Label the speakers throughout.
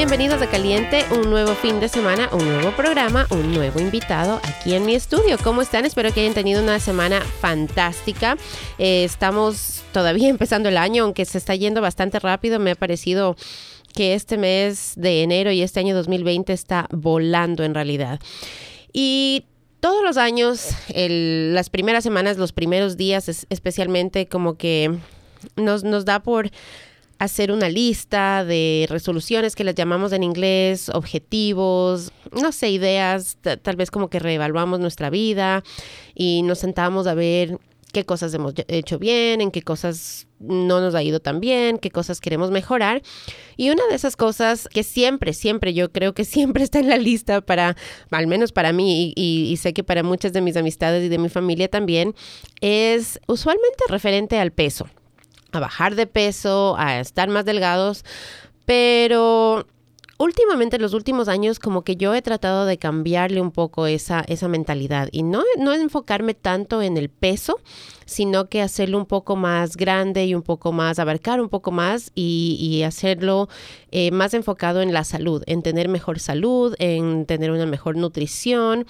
Speaker 1: Bienvenidos a Caliente, un nuevo fin de semana, un nuevo programa, un nuevo invitado aquí en mi estudio. ¿Cómo están? Espero que hayan tenido una semana fantástica. Eh, estamos todavía empezando el año, aunque se está yendo bastante rápido. Me ha parecido que este mes de enero y este año 2020 está volando en realidad. Y todos los años, las primeras semanas, los primeros días especialmente, como que nos, nos da por hacer una lista de resoluciones que las llamamos en inglés, objetivos, no sé, ideas, tal vez como que reevaluamos nuestra vida y nos sentamos a ver qué cosas hemos hecho bien, en qué cosas no nos ha ido tan bien, qué cosas queremos mejorar. Y una de esas cosas que siempre, siempre, yo creo que siempre está en la lista para, al menos para mí, y, y, sé que para muchas de mis amistades y de mi familia también, es usualmente referente al peso a bajar de peso, a estar más delgados, pero últimamente, en los últimos años, como que yo he tratado de cambiarle un poco esa, esa mentalidad. Y no, no enfocarme tanto en el peso, sino que hacerlo un poco más grande y un poco más, abarcar un poco más y, hacerlo eh, más enfocado en la salud, en tener mejor salud, en tener una mejor nutrición,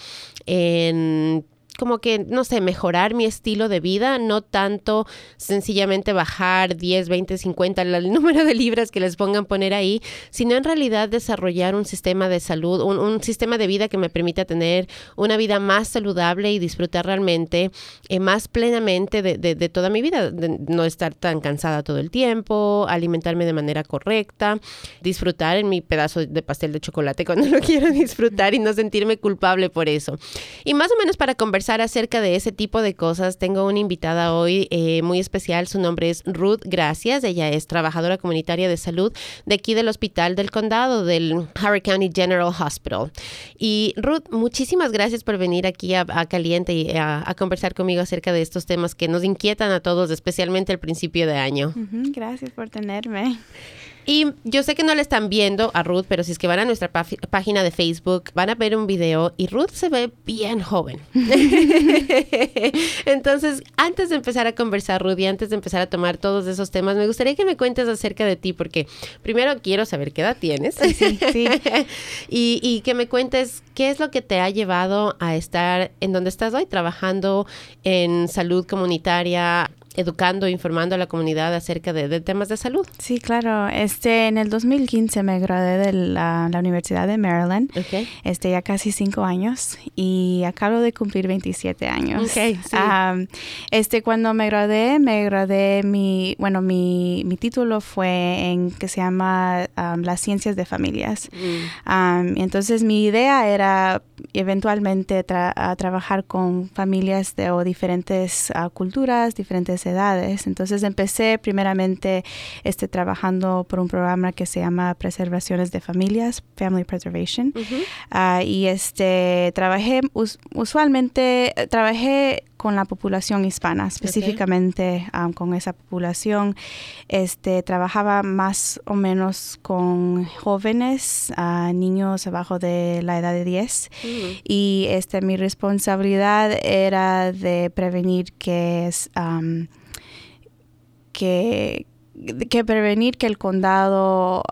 Speaker 1: en como que, no sé, mejorar mi estilo de vida, no tanto sencillamente bajar 10, 20, 50, el número de libras que les pongan poner ahí, sino en realidad desarrollar un sistema de salud, un, sistema de vida que me permita tener una vida más saludable y disfrutar realmente eh, más plenamente de, toda mi vida, no estar tan cansada todo el tiempo, alimentarme de manera correcta, disfrutar en mi pedazo de pastel de chocolate cuando lo quiero disfrutar y no sentirme culpable por eso. Y más o menos para conversar acerca de ese tipo de cosas, tengo una invitada hoy eh, muy especial. Su nombre es Ruth Gracias. Ella es trabajadora comunitaria de salud de aquí del Hospital del Condado, del Harry County General Hospital. Y Ruth, muchísimas gracias por venir aquí a, Caliente y a, conversar conmigo acerca de estos temas que nos inquietan a todos, especialmente al principio de año.
Speaker 2: Gracias por tenerme.
Speaker 1: Y yo sé que no le están viendo a Ruth, pero si es que van a nuestra página de Facebook, van a ver un video y Ruth se ve bien joven. Entonces, antes de empezar a conversar, Ruth, y antes de empezar a tomar todos esos temas, me gustaría que me cuentes acerca de ti, porque primero quiero saber qué edad tienes. Sí, sí. y, y que me cuentes qué es lo que te ha llevado a estar en donde estás hoy, trabajando en salud comunitaria, educando, informando a la comunidad acerca de, temas de salud.
Speaker 2: Sí, claro. Este, en el 2015 me gradué de la, Universidad de Maryland. Okay. Este, ya casi cinco años y acabo de cumplir 27 años. Okay, sí. este, cuando me gradué, me gradué mi, bueno, mi, mi título fue en que se llama las ciencias de familias. Mm. entonces mi idea era eventualmente trabajar con familias de o diferentes uh, culturas, diferentes edades. Entonces empecé primeramente este, trabajando por un programa que se llama Preservaciones de Familias, Family Preservation. Uh, y este, trabajé, usualmente trabajé con la población hispana, específicamente um, con esa población. Este, trabajaba más o menos con jóvenes, uh, niños abajo de la edad de 10. Y este, mi responsabilidad era de prevenir que, um, que, que prevenir que el condado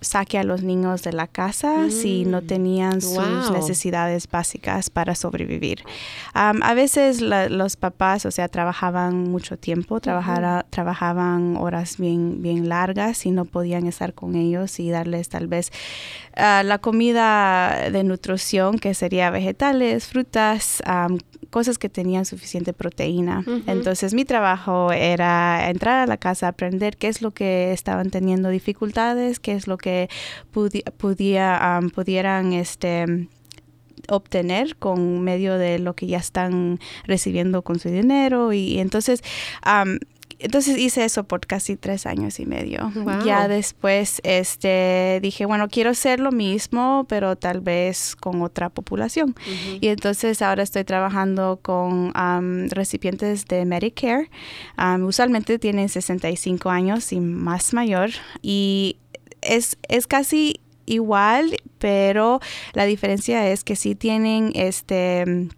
Speaker 2: saque a los niños de la casa si no mm. tenían sus necesidades básicas para sobrevivir. a veces los papás, o sea, trabajaban mucho tiempo, trabajaban horas bien, bien largas y no podían estar con ellos y darles tal vez ah, la comida de nutrición, que sería vegetales, frutas, cosas que tenían suficiente proteína. Entonces mi trabajo era entrar a la casa, aprender qué es lo que estaban teniendo dificultades, qué es lo que podía, pudieran este, obtener con medio de lo que ya están recibiendo con su dinero y, entonces entonces hice eso por casi tres años y medio. Ya después este, dije, bueno, quiero hacer lo mismo, pero tal vez con otra población. Y entonces ahora estoy trabajando con recipientes de Medicare. usualmente tienen 65 años y más mayor. Y es, es casi igual, pero la diferencia es que sí tienen este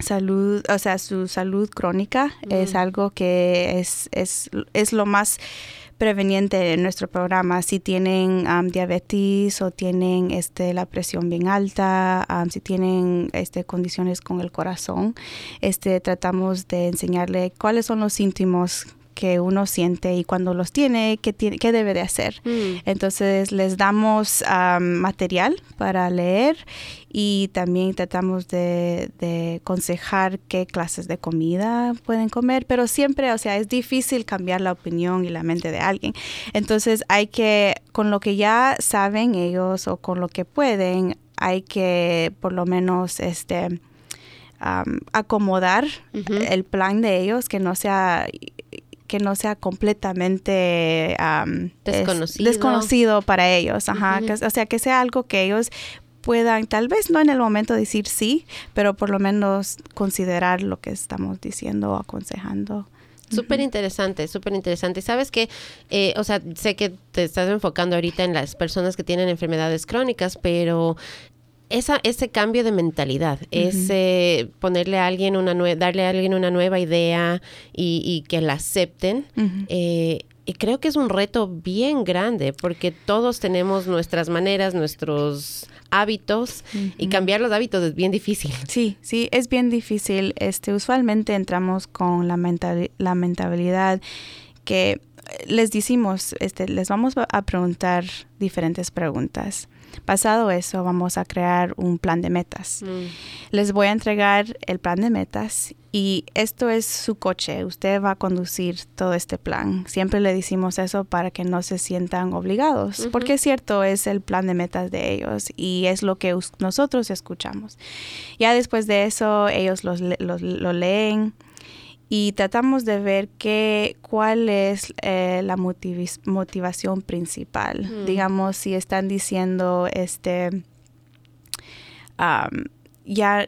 Speaker 2: salud, o sea, su salud crónica es algo que es, es, es lo más preveniente en nuestro programa. Si tienen diabetes o tienen este, la presión bien alta, si tienen este, condiciones con el corazón, este, tratamos de enseñarle cuáles son los síntomas que uno siente y cuando los tiene, qué, tiene, qué debe de hacer. Mm. Entonces les damos material para leer y también tratamos de, de, aconsejar qué clases de comida pueden comer, pero siempre, o sea, es difícil cambiar la opinión y la mente de alguien. Entonces hay que, con lo que ya saben ellos o con lo que pueden, hay que por lo menos este... acomodar el plan de ellos, que no sea que no sea completamente desconocido. para ellos. Ajá. o sea, que sea algo que ellos puedan, tal vez no en el momento decir sí, pero por lo menos considerar lo que estamos diciendo o aconsejando.
Speaker 1: Súper interesante, súper interesante. Sabes que, eh, o sea, sé que te estás enfocando ahorita en las personas que tienen enfermedades crónicas, pero esa, ese cambio de mentalidad, ese ponerle a alguien una darle a alguien una nueva idea y, que la acepten, eh, y creo que es un reto bien grande porque todos tenemos nuestras maneras, nuestros hábitos y cambiar los hábitos es bien difícil.
Speaker 2: Sí, sí, es bien difícil. Este, usualmente entramos con la, la mentalidad que les decimos, este, les vamos a preguntar diferentes preguntas. Pasado eso, vamos a crear un plan de metas. Mm. Les voy a entregar el plan de metas y esto es su coche. Usted va a conducir todo este plan. Siempre le decimos eso para que no se sientan obligados, porque es cierto, es el plan de metas de ellos y es lo que nosotros escuchamos. Ya después de eso, ellos lo leen y tratamos de ver qué, cuál es eh, la motivación principal. Digamos, si están diciendo, este, ya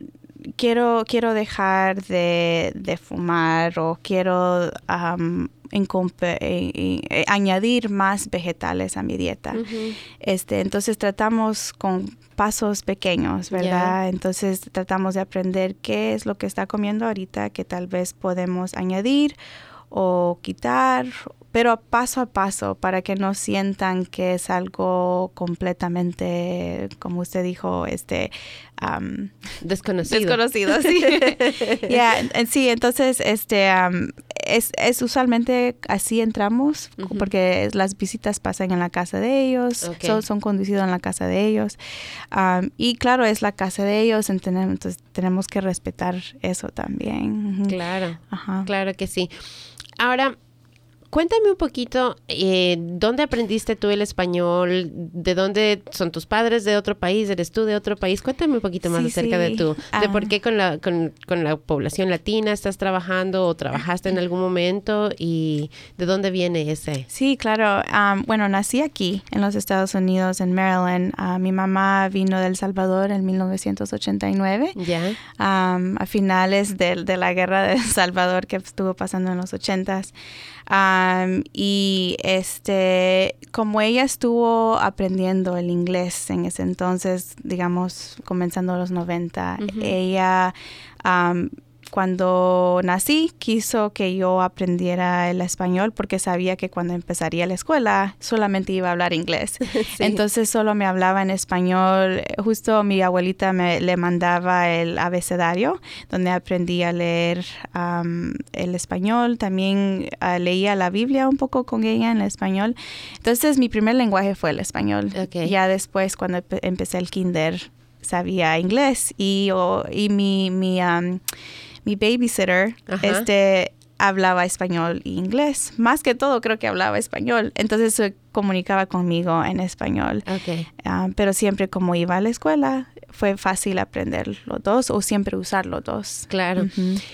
Speaker 2: quiero, quiero dejar de, fumar o quiero añadir más vegetales a mi dieta. este, entonces tratamos con pasos pequeños, ¿verdad? Entonces tratamos de aprender qué es lo que está comiendo ahorita que tal vez podemos añadir o quitar pero paso a paso para que no sientan que es algo completamente, como usted dijo, este
Speaker 1: desconocido.
Speaker 2: Desconocido, sí. sí, entonces este es, es, usualmente así entramos porque las visitas pasan en la casa de ellos, son, son conducidos en la casa de ellos y claro es la casa de ellos, entonces tenemos que respetar eso también.
Speaker 1: Claro, claro que sí. Ahora, Cuéntame un poquito, eh, ¿dónde aprendiste tú el español? ¿De dónde son tus padres de otro país? ¿Eres tú de otro país? Cuéntame un poquito más acerca de tú, de por ah. qué con la, con, la población latina estás trabajando o trabajaste en algún momento y de dónde viene ese.
Speaker 2: Sí, claro. bueno, nací aquí en los Estados Unidos, en Maryland. Ah, mi mamá vino de El Salvador en 1989. Ya. a finales de, de la guerra de El Salvador que estuvo pasando en los 80s y este, como ella estuvo aprendiendo el inglés en ese entonces, digamos, comenzando los 90, ella cuando nací quiso que yo aprendiera el español porque sabía que cuando empezaría la escuela solamente iba a hablar inglés. Entonces solo me hablaba en español. Justo mi abuelita me le mandaba el abecedario donde aprendí a leer el español. También ah, leía la Biblia un poco con ella en español. Entonces mi primer lenguaje fue el español. Ya después cuando empecé el kinder sabía inglés y, y mi... mi mi babysitter este hablaba español e inglés. Más que todo creo que hablaba español. Entonces se comunicaba conmigo en español. Ah, pero siempre como iba a la escuela, fue fácil aprender los dos o siempre usar los dos.
Speaker 1: Claro.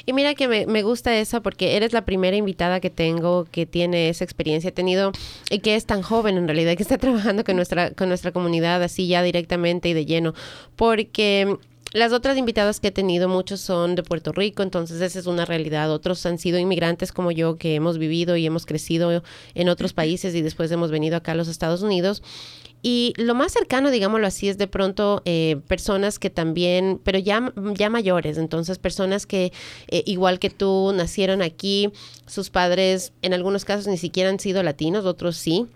Speaker 1: Y mira que me, me, gusta eso porque eres la primera invitada que tengo que tiene esa experiencia, ha tenido y que es tan joven en realidad, que está trabajando con nuestra, con nuestra comunidad así ya directamente y de lleno. Porque las otras invitadas que he tenido, muchos son de Puerto Rico, entonces esa es una realidad. Otros han sido inmigrantes como yo, que hemos vivido y hemos crecido en otros países y después hemos venido acá a los Estados Unidos. Y lo más cercano, digámoslo así, es de pronto eh, personas que también, pero ya, ya mayores, entonces personas que eh, igual que tú nacieron aquí, sus padres en algunos casos ni siquiera han sido latinos, otros sí,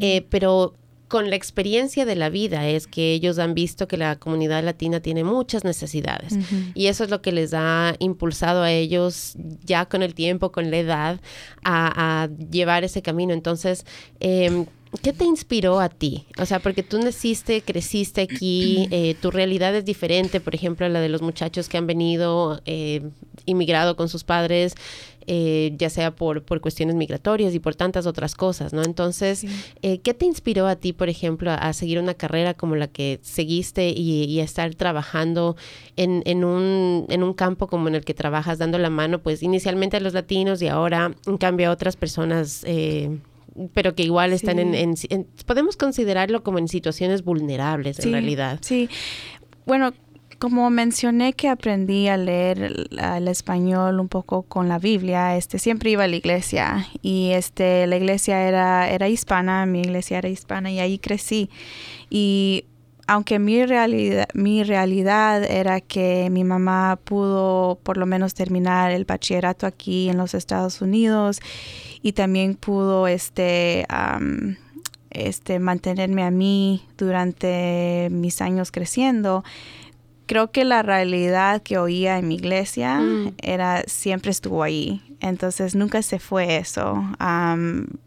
Speaker 1: eh, pero con la experiencia de la vida es que ellos han visto que la comunidad latina tiene muchas necesidades y eso es lo que les ha impulsado a ellos ya con el tiempo, con la edad, a, llevar ese camino. Entonces, eh, ¿Qué te inspiró a ti? O sea, porque tú naciste, creciste aquí, eh, tu realidad es diferente, por ejemplo, la de los muchachos que han venido, eh, inmigrado con sus padres, eh, ya sea por, por cuestiones migratorias y por tantas otras cosas, ¿no? Entonces, ¿qué te inspiró a ti, por ejemplo, a, seguir una carrera como la que seguiste y, a estar trabajando en, en, un, en un campo como en el que trabajas, dando la mano, pues inicialmente a los latinos y ahora, en cambio, a otras personas? pero que igual están en, podemos considerarlo como en situaciones vulnerables en realidad.
Speaker 2: Sí, bueno, como mencioné que aprendí a leer el, español un poco con la Biblia, este siempre iba a la iglesia y este la iglesia era era hispana, mi iglesia era hispana y ahí crecí. Y aunque mi realidad, mi realidad era que mi mamá pudo por lo menos terminar el bachillerato aquí en los Estados Unidos y también pudo este, este, mantenerme a mí durante mis años creciendo. Creo que la realidad que oía en mi iglesia mm. era siempre estuvo ahí. Entonces nunca se fue eso.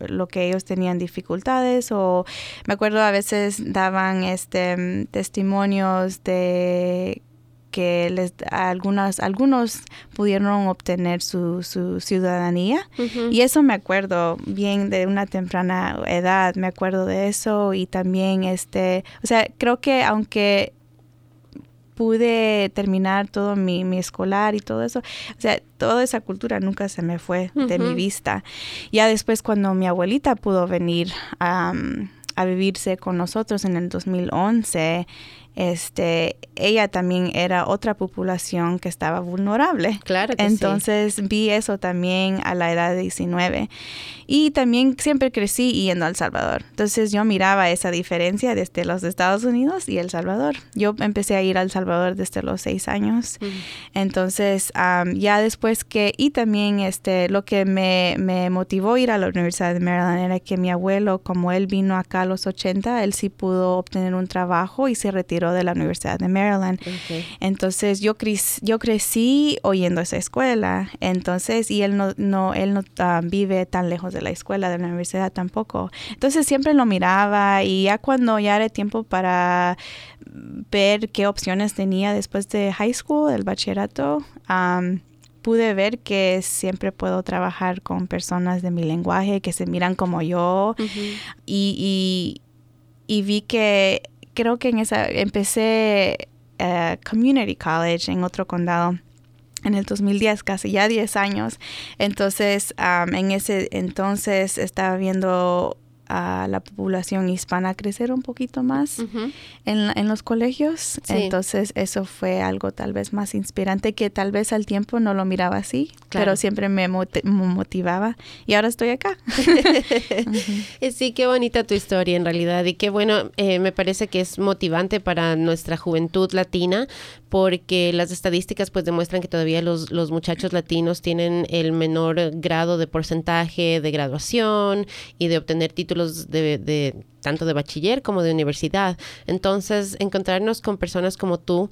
Speaker 2: lo que ellos tenían dificultades o me acuerdo a veces daban este testimonios de que les algunas algunos pudieron obtener su, su ciudadanía y eso me acuerdo bien de una temprana edad me acuerdo de eso y también este o sea creo que aunque pude terminar todo mi, mi, escolar y todo eso. O sea, toda esa cultura nunca se me fue de mi vista. Ya después cuando mi abuelita pudo venir a vivirse con nosotros en el 2011, este, ella también era otra población que estaba vulnerable.
Speaker 1: Claro
Speaker 2: Entonces vi eso también a la edad de 19. Y también siempre crecí yendo a El Salvador. Entonces yo miraba esa diferencia desde los Estados Unidos y El Salvador. Yo empecé a ir a El Salvador desde los seis años. Entonces ya después que, y también este, lo que me, me motivó a ir a la Universidad de Maryland era que mi abuelo, como él vino acá a los 80, él sí pudo obtener un trabajo y se retiró de la Universidad de Maryland. Entonces yo, yo crecí oyendo esa escuela. Entonces, y él no, no, él no vive tan lejos de la escuela, de la universidad tampoco. Entonces siempre lo miraba y ya cuando ya era tiempo para ver qué opciones tenía después de high school, el bachillerato, pude ver que siempre puedo trabajar con personas de mi lenguaje que se miran como yo y, y, vi que creo que en esa empecé uh, community college en otro condado en el 2010, casi ya 10 años. Entonces, um, en ese entonces estaba viendo a la población hispana crecer un poquito más en, en, los colegios. Entonces eso fue algo tal vez más inspirante que tal vez al tiempo no lo miraba así, pero siempre me motivaba. Y ahora estoy acá.
Speaker 1: Sí, qué bonita tu historia en realidad. Y qué bueno, eh, me parece que es motivante para nuestra juventud latina porque las estadísticas pues demuestran que todavía los, los muchachos latinos tienen el menor grado de porcentaje de graduación y de obtener títulos de, tanto de bachiller como de universidad. Entonces, encontrarnos con personas como tú,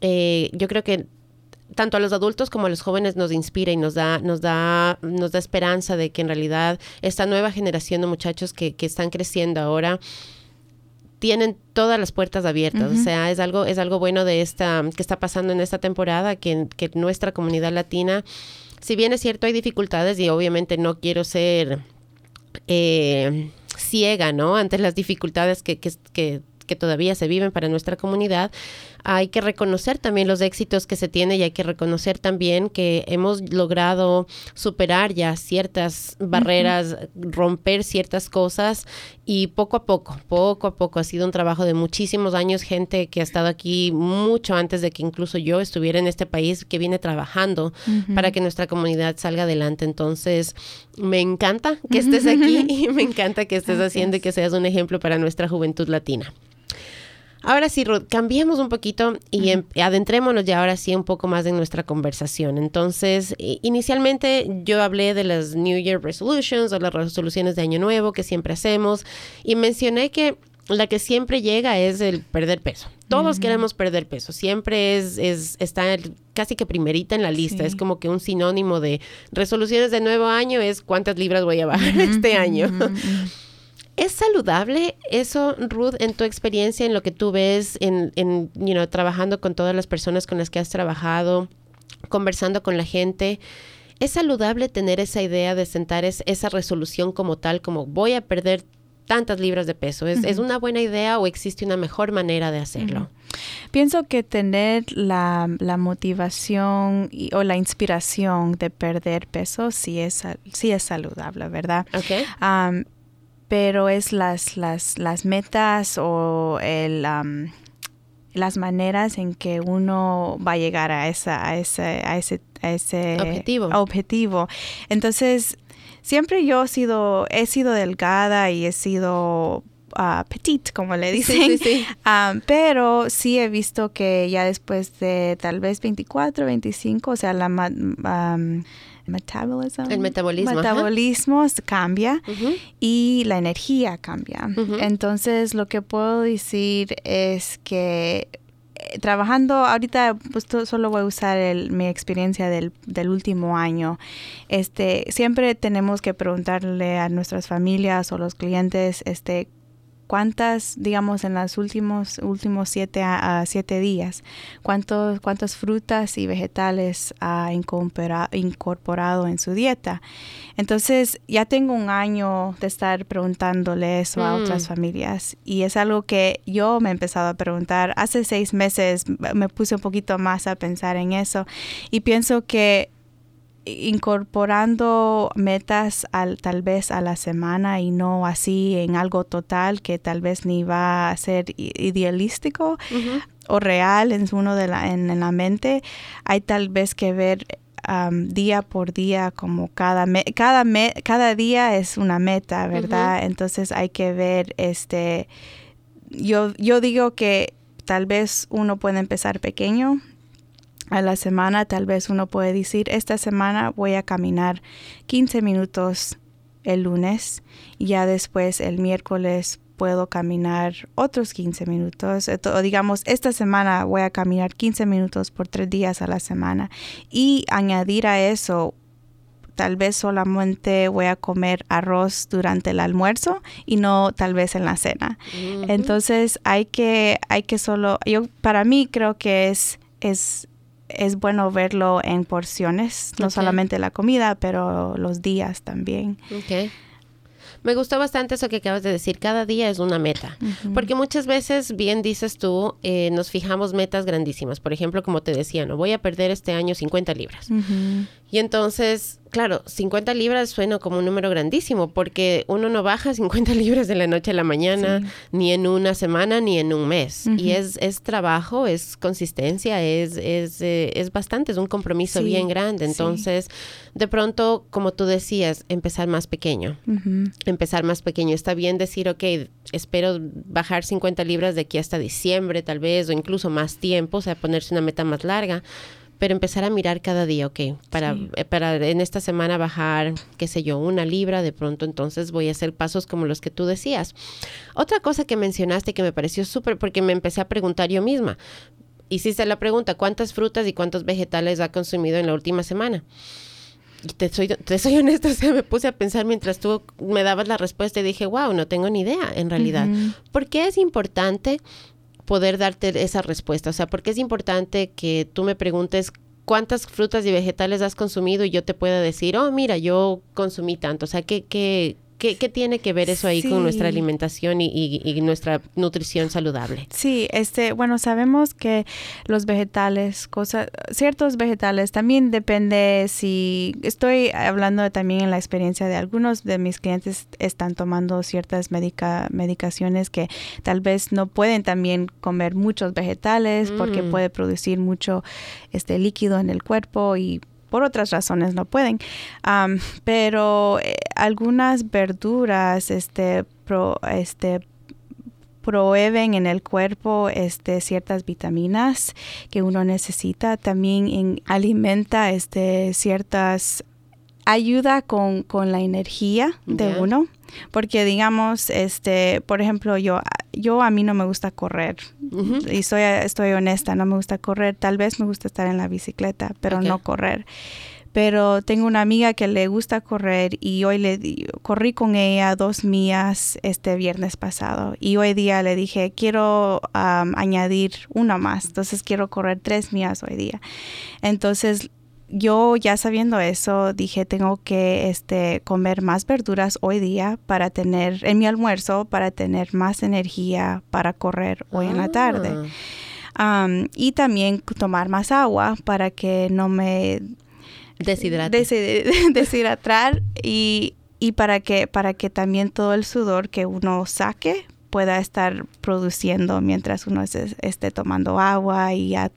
Speaker 1: eh, yo creo que tanto a los adultos como a los jóvenes nos inspira y nos da, nos da, nos da esperanza de que en realidad esta nueva generación de muchachos que, que están creciendo ahora tienen todas las puertas abiertas. O sea, es algo, es algo bueno de esta, que está pasando en esta temporada, que, que nuestra comunidad latina, si bien es cierto, hay dificultades y obviamente no quiero ser eh, ciega, ¿no? Ante las dificultades que, que, que, todavía se viven para nuestra comunidad, hay que reconocer también los éxitos que se tiene y hay que reconocer también que hemos logrado superar ya ciertas barreras, romper ciertas cosas y poco a poco, poco a poco. Ha sido un trabajo de muchísimos años, gente que ha estado aquí mucho antes de que incluso yo estuviera en este país, que viene trabajando para que nuestra comunidad salga adelante. Entonces, me encanta que estés aquí y me encanta que estés haciendo y que seas un ejemplo para nuestra juventud latina. Ahora sí, Ruth, cambiemos un poquito y em, adentrémonos ya ahora sí un poco más en nuestra conversación. Entonces, inicialmente yo hablé de las New Year Resolutions o las resoluciones de Año Nuevo que siempre hacemos y mencioné que la que siempre llega es el perder peso. Todos queremos perder peso. Siempre es, es está casi que primerita en la lista. Es como que un sinónimo de resoluciones de nuevo año es cuántas libras voy a bajar este año. ¿Es saludable eso, Ruth, en tu experiencia, en lo que tú ves, en, en you know, trabajando con todas las personas con las que has trabajado, conversando con la gente? ¿Es saludable tener esa idea de sentar esa resolución como tal, como voy a perder tantas libras de peso? ¿Es, una buena idea o existe una mejor manera de hacerlo?
Speaker 2: Pienso que tener la, motivación o la inspiración de perder peso sí es, sí es saludable, ¿verdad?
Speaker 1: Okay
Speaker 2: pero es las, las, las metas o el, las maneras en que uno va a llegar a, esa, a, ese, a ese, a ese
Speaker 1: objetivo.
Speaker 2: objetivo. Entonces, siempre yo he sido, he sido delgada y he sido uh, petite, como le dicen. pero sí he visto que ya después de tal vez 24, 25, o sea, la
Speaker 1: el metabolismo,
Speaker 2: metabolismo cambia y la energía cambia. Entonces, lo que puedo decir es que eh, trabajando ahorita pues solo voy a usar mi experiencia del, del, último año. Este siempre tenemos que preguntarle a nuestras familias o los clientes este cuántas, digamos, en los últimos, últimos siete, a, siete días, cuántos, cuántas frutas y vegetales ha incorporado en su dieta. Entonces, ya tengo un año de estar preguntándole eso a otras mm. familias y es algo que yo me he empezado a preguntar. Hace seis meses me puse un poquito más a pensar en eso y pienso que incorporando metas al, tal vez a la semana y no así en algo total que tal vez ni va a ser idealístico o real en uno de la, en, la mente, hay tal vez que ver día por día como cada cada cada día es una meta, ¿verdad? Entonces hay que ver este yo yo digo que tal vez uno puede empezar pequeño a la semana, tal vez uno puede decir, esta semana voy a caminar 15 minutos el lunes y ya después el miércoles puedo caminar otros 15 minutos. O digamos, esta semana voy a caminar 15 minutos por tres días a la semana y añadir a eso tal vez solamente voy a comer arroz durante el almuerzo y no tal vez en la cena. Entonces hay que, hay que solo, yo para mí creo que es, es es bueno verlo en porciones, no solamente la comida, pero los días también.
Speaker 1: Okay. Me gustó bastante eso que acabas de decir, cada día es una meta, porque muchas veces, bien dices tú, eh, nos fijamos metas grandísimas, por ejemplo, como te decía, no voy a perder este año 50 libras. Y entonces claro, 50 libras suena como un número grandísimo porque uno no baja 50 libras de la noche a la mañana, ni en una semana, ni en un mes. Y es, es trabajo, es consistencia, es, es, eh, es bastante, es un compromiso bien grande. Entonces, de pronto, como tú decías, empezar más pequeño. Empezar más pequeño. Está bien decir, ok, espero bajar 50 libras de aquí hasta diciembre tal vez, o incluso más tiempo, o sea, ponerse una meta más larga pero empezar a mirar cada día, ok, para, eh, para en esta semana bajar, qué sé yo, una libra, de pronto entonces voy a hacer pasos como los que tú decías. Otra cosa que mencionaste que me pareció súper, porque me empecé a preguntar yo misma, hiciste la pregunta, ¿cuántas frutas y cuántos vegetales ha consumido en la última semana? Y te soy, te soy honesta, o sea, me puse a pensar mientras tú me dabas la respuesta y dije, wow, no tengo ni idea en realidad. ¿Por qué es importante poder darte esa respuesta. O sea, porque es importante que tú me preguntes cuántas frutas y vegetales has consumido y yo te pueda decir, oh, mira, yo consumí tanto. O sea, ¿qué, qué, ¿Qué, tiene que ver eso ahí con nuestra alimentación y, nuestra nutrición saludable?
Speaker 2: Sí, este, bueno, sabemos que los vegetales, cosas, ciertos vegetales, también depende si estoy hablando también en la experiencia de algunos de mis clientes están tomando ciertas medicaciones que tal vez no pueden también comer muchos vegetales porque mm. puede producir mucho este líquido en el cuerpo y por otras razones no pueden. pero eh, algunas verduras este, este, proveen en el cuerpo este, ciertas vitaminas que uno necesita. También alimenta este, ciertas ayuda con, la energía de uno. Porque digamos, este, por ejemplo, yo, yo a mí no me gusta correr. Y soy, estoy honesta, no me gusta correr. Tal vez me gusta estar en la bicicleta, pero no correr. Pero tengo una amiga que le gusta correr y hoy le corrí con ella dos millas este viernes pasado. Y hoy día le dije, quiero añadir una más. Entonces quiero correr tres millas hoy día. Entonces yo ya sabiendo eso, dije, tengo que este, comer más verduras hoy día para tener, en mi almuerzo, para tener más energía para correr hoy en la tarde. Ah. y también tomar más agua para que no me
Speaker 1: deshidrate.
Speaker 2: deshidratar y, y para que, para que también todo el sudor que uno saque pueda estar produciendo mientras uno esté tomando agua y ha,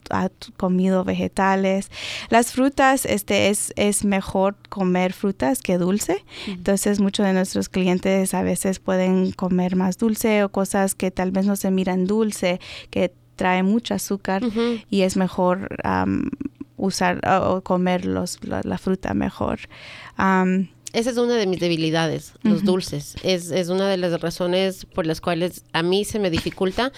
Speaker 2: comido vegetales. Las frutas, este es, es mejor comer frutas que dulce. Entonces muchos de nuestros clientes a veces pueden comer más dulce o cosas que tal vez no se miran dulce, que trae mucho azúcar y es mejor usar o comer los, la, fruta mejor.
Speaker 1: Esa es una de mis debilidades, los dulces. Es, es una de las razones por las cuales a mí se me dificulta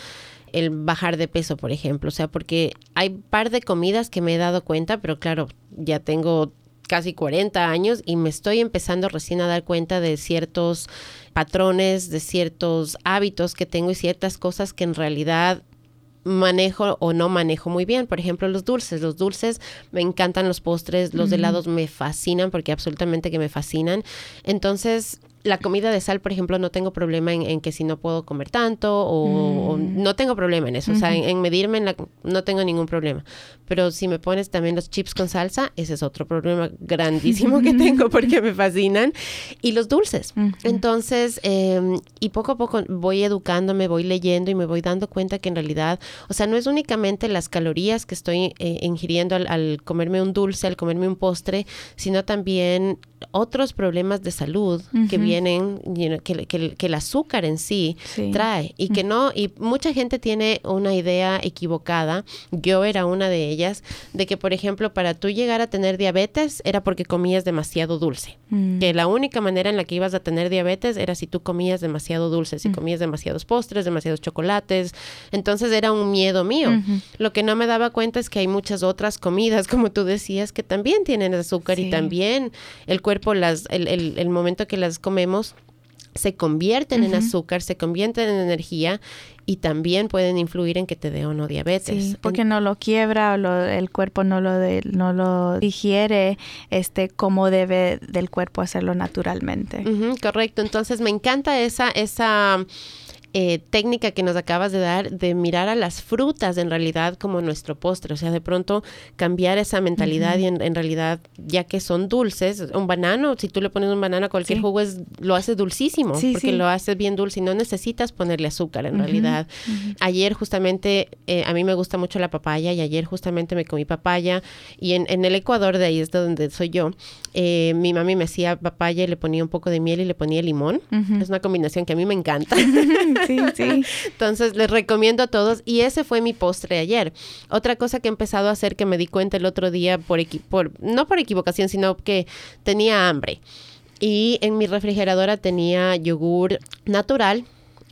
Speaker 1: el bajar de peso, por ejemplo. O sea, porque hay par de comidas que me he dado cuenta, pero claro, ya tengo casi 40 años y me estoy empezando recién a dar cuenta de ciertos patrones, de ciertos hábitos que tengo y ciertas cosas que en realidad manejo o no manejo muy bien. Por ejemplo, los dulces. Los dulces me encantan los postres, los helados me fascinan porque absolutamente que me fascinan. Entonces, la comida de sal, por ejemplo, no tengo problema en, que si no puedo comer tanto o, mm. no tengo problema en eso. O sea, en, medirme en la, no tengo ningún problema. Pero si me pones también los chips con salsa, ese es otro problema grandísimo que tengo porque me fascinan. Y los dulces. Entonces, em, y poco a poco voy educándome, voy leyendo y me voy dando cuenta que en realidad, o sea, no es únicamente las calorías que estoy eh, ingiriendo al, comerme un dulce, al comerme un postre, sino también otros problemas de salud que vienen que, el azúcar en sí, trae. Y que no, y mucha gente tiene una idea equivocada, yo era una de ellas, de que por ejemplo para tú llegar a tener diabetes era porque comías demasiado dulce, mm. que la única manera en la que ibas a tener diabetes era si tú comías demasiado dulce, si mm. comías demasiados postres, demasiados chocolates, entonces era un miedo mío. Lo que no me daba cuenta es que hay muchas otras comidas, como tú decías, que también tienen azúcar y también el cuerpo las, el, el, el momento que las se convierten en azúcar, se convierten en energía y también pueden influir en que te dé o no diabetes.
Speaker 2: porque no lo quiebra o el cuerpo no lo, no lo digiere este, como debe del cuerpo hacerlo naturalmente.
Speaker 1: correcto, entonces me encanta esa... esa eh, técnica que nos acabas de dar de mirar a las frutas en realidad como nuestro postre, o sea, de pronto cambiar esa mentalidad y en, realidad, ya que son dulces, un banano, si tú le pones un banano a cualquier jugo, es, lo hace dulcísimo, porque lo hace bien dulce y no necesitas ponerle azúcar en realidad. Ayer justamente, eh, a mí me gusta mucho la papaya y ayer justamente me comí papaya y en, en el Ecuador, de ahí es de donde soy yo, eh, mi mami me hacía papaya y le ponía un poco de miel y le ponía limón. Es una combinación que a mí me encanta. sí, sí. Entonces les recomiendo a todos y ese fue mi postre ayer. Otra cosa que he empezado a hacer que me di cuenta el otro día por, por no por equivocación, sino que tenía hambre. Y en mi refrigeradora tenía yogur natural,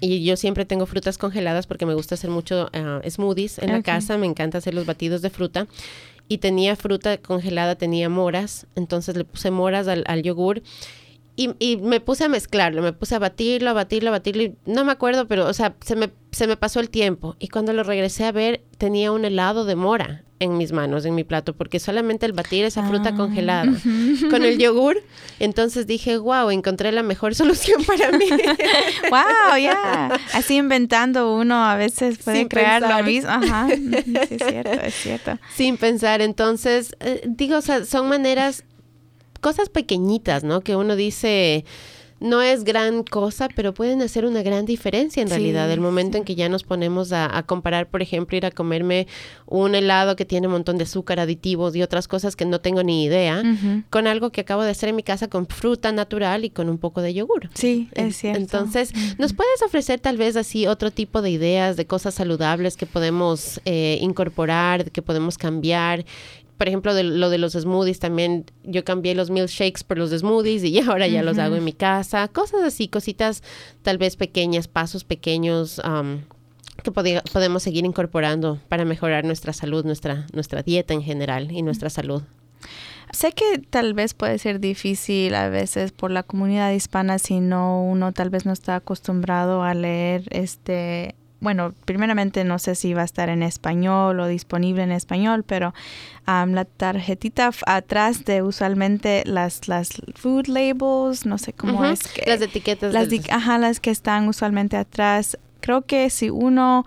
Speaker 1: y yo siempre tengo frutas congeladas porque me gusta hacer mucho ah, smoothies en la casa, me encanta hacer los batidos de fruta. Y tenía fruta congelada, tenía moras, entonces le puse moras al, al yogur y, y, me puse a mezclarlo, me puse a batirlo, a batirlo, a batirlo. Y no me acuerdo, pero, o sea, se me, se me pasó el tiempo. Y cuando lo regresé a ver, tenía un helado de mora en mis manos, en mi plato, porque solamente el batir esa fruta ah. congelada con el yogur, entonces dije, wow, encontré la mejor solución para mí.
Speaker 2: wow, ya. Así inventando uno a veces puede crear lo mismo. Ajá. Sí, es cierto, es cierto.
Speaker 1: Sin pensar, entonces, eh, digo, o sea, son maneras, cosas pequeñitas, ¿no? Que uno dice no es gran cosa, pero pueden hacer una gran diferencia en realidad. El momento en que ya nos ponemos a, comparar, por ejemplo, ir a comerme un helado que tiene un montón de azúcar, aditivos y otras cosas que no tengo ni idea, con algo que acabo de hacer en mi casa con fruta natural y con un poco de yogur.
Speaker 2: Sí, es cierto.
Speaker 1: Entonces, ¿nos puedes ofrecer tal vez así otro tipo de ideas, de cosas saludables que podemos eh, incorporar, que podemos cambiar? Por ejemplo, de lo de los smoothies también, yo cambié los milkshakes por los smoothies y ahora ya los hago en mi casa. Cosas así, cositas tal vez pequeñas, pasos pequeños que podemos seguir incorporando para mejorar nuestra salud, nuestra, nuestra dieta en general y nuestra salud.
Speaker 2: Sé que tal vez puede ser difícil a veces por la comunidad hispana si no uno tal vez no está acostumbrado a leer este bueno, primeramente no sé si va a estar en español o disponible en español, pero la tarjetita atrás de usualmente las, las food labels, no sé cómo es.
Speaker 1: Que, las etiquetas.
Speaker 2: Las, Ajá, las que están usualmente atrás. Creo que si uno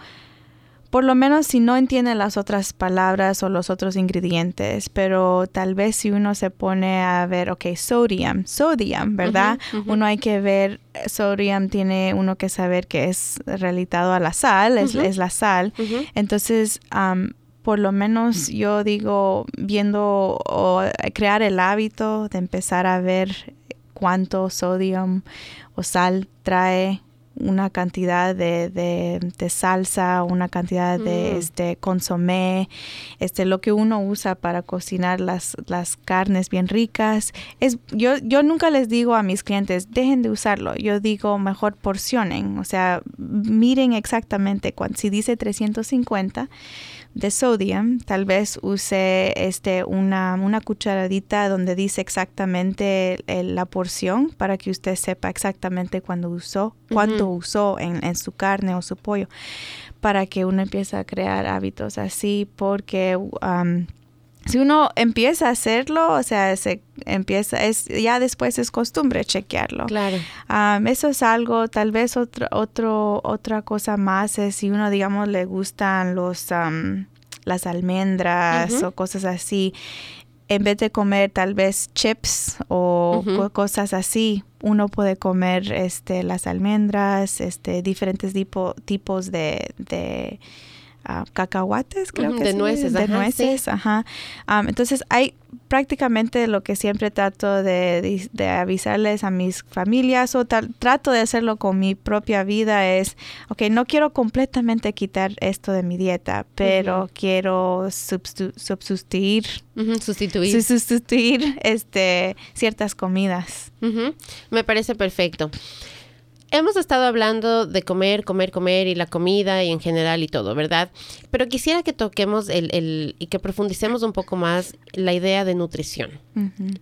Speaker 2: por lo menos si no entiende las otras palabras o los otros ingredientes, pero tal vez si uno se pone a ver, ok, sodium, sodium, ¿verdad? Uno hay que ver, sodium tiene uno que saber que es relatado a la sal, es, la sal. Entonces, por lo menos yo digo, viendo o crear el hábito de empezar a ver cuánto sodium o sal trae una cantidad de, de, salsa, una cantidad de mm. este consomé, este lo que uno usa para cocinar las, las carnes bien ricas. Es, yo, yo nunca les digo a mis clientes, dejen de usarlo. Yo digo, mejor porcionen. O sea, miren exactamente, cuando, si dice 350, de sodium, tal vez use este, una, una cucharadita donde dice exactamente la porción para que usted sepa exactamente cuándo usó, cuánto usó en, en, su carne o su pollo, para que uno empiece a crear hábitos así, porque um, si uno empieza a hacerlo, o sea, se empieza, es, ya después es costumbre chequearlo.
Speaker 1: Claro.
Speaker 2: Um, eso es algo, tal vez otro, otro, otra cosa más es si uno, digamos, le gustan los, um, las almendras o cosas así, en vez de comer tal vez chips o cosas así, uno puede comer este, las almendras, este, diferentes tipos de cacahuates, creo que
Speaker 1: de nueces,
Speaker 2: de nueces, ajá. entonces hay prácticamente lo que siempre trato de, avisarles a mis familias o trato de hacerlo con mi propia vida es, ok, no quiero completamente quitar esto de mi dieta, pero quiero sustituir,
Speaker 1: sustituir,
Speaker 2: sustituir este, ciertas comidas.
Speaker 1: Me parece perfecto hemos estado hablando de comer, comer, comer y la comida y en general y todo, ¿verdad? Pero quisiera que toquemos el, y que profundicemos un poco más la idea de nutrición.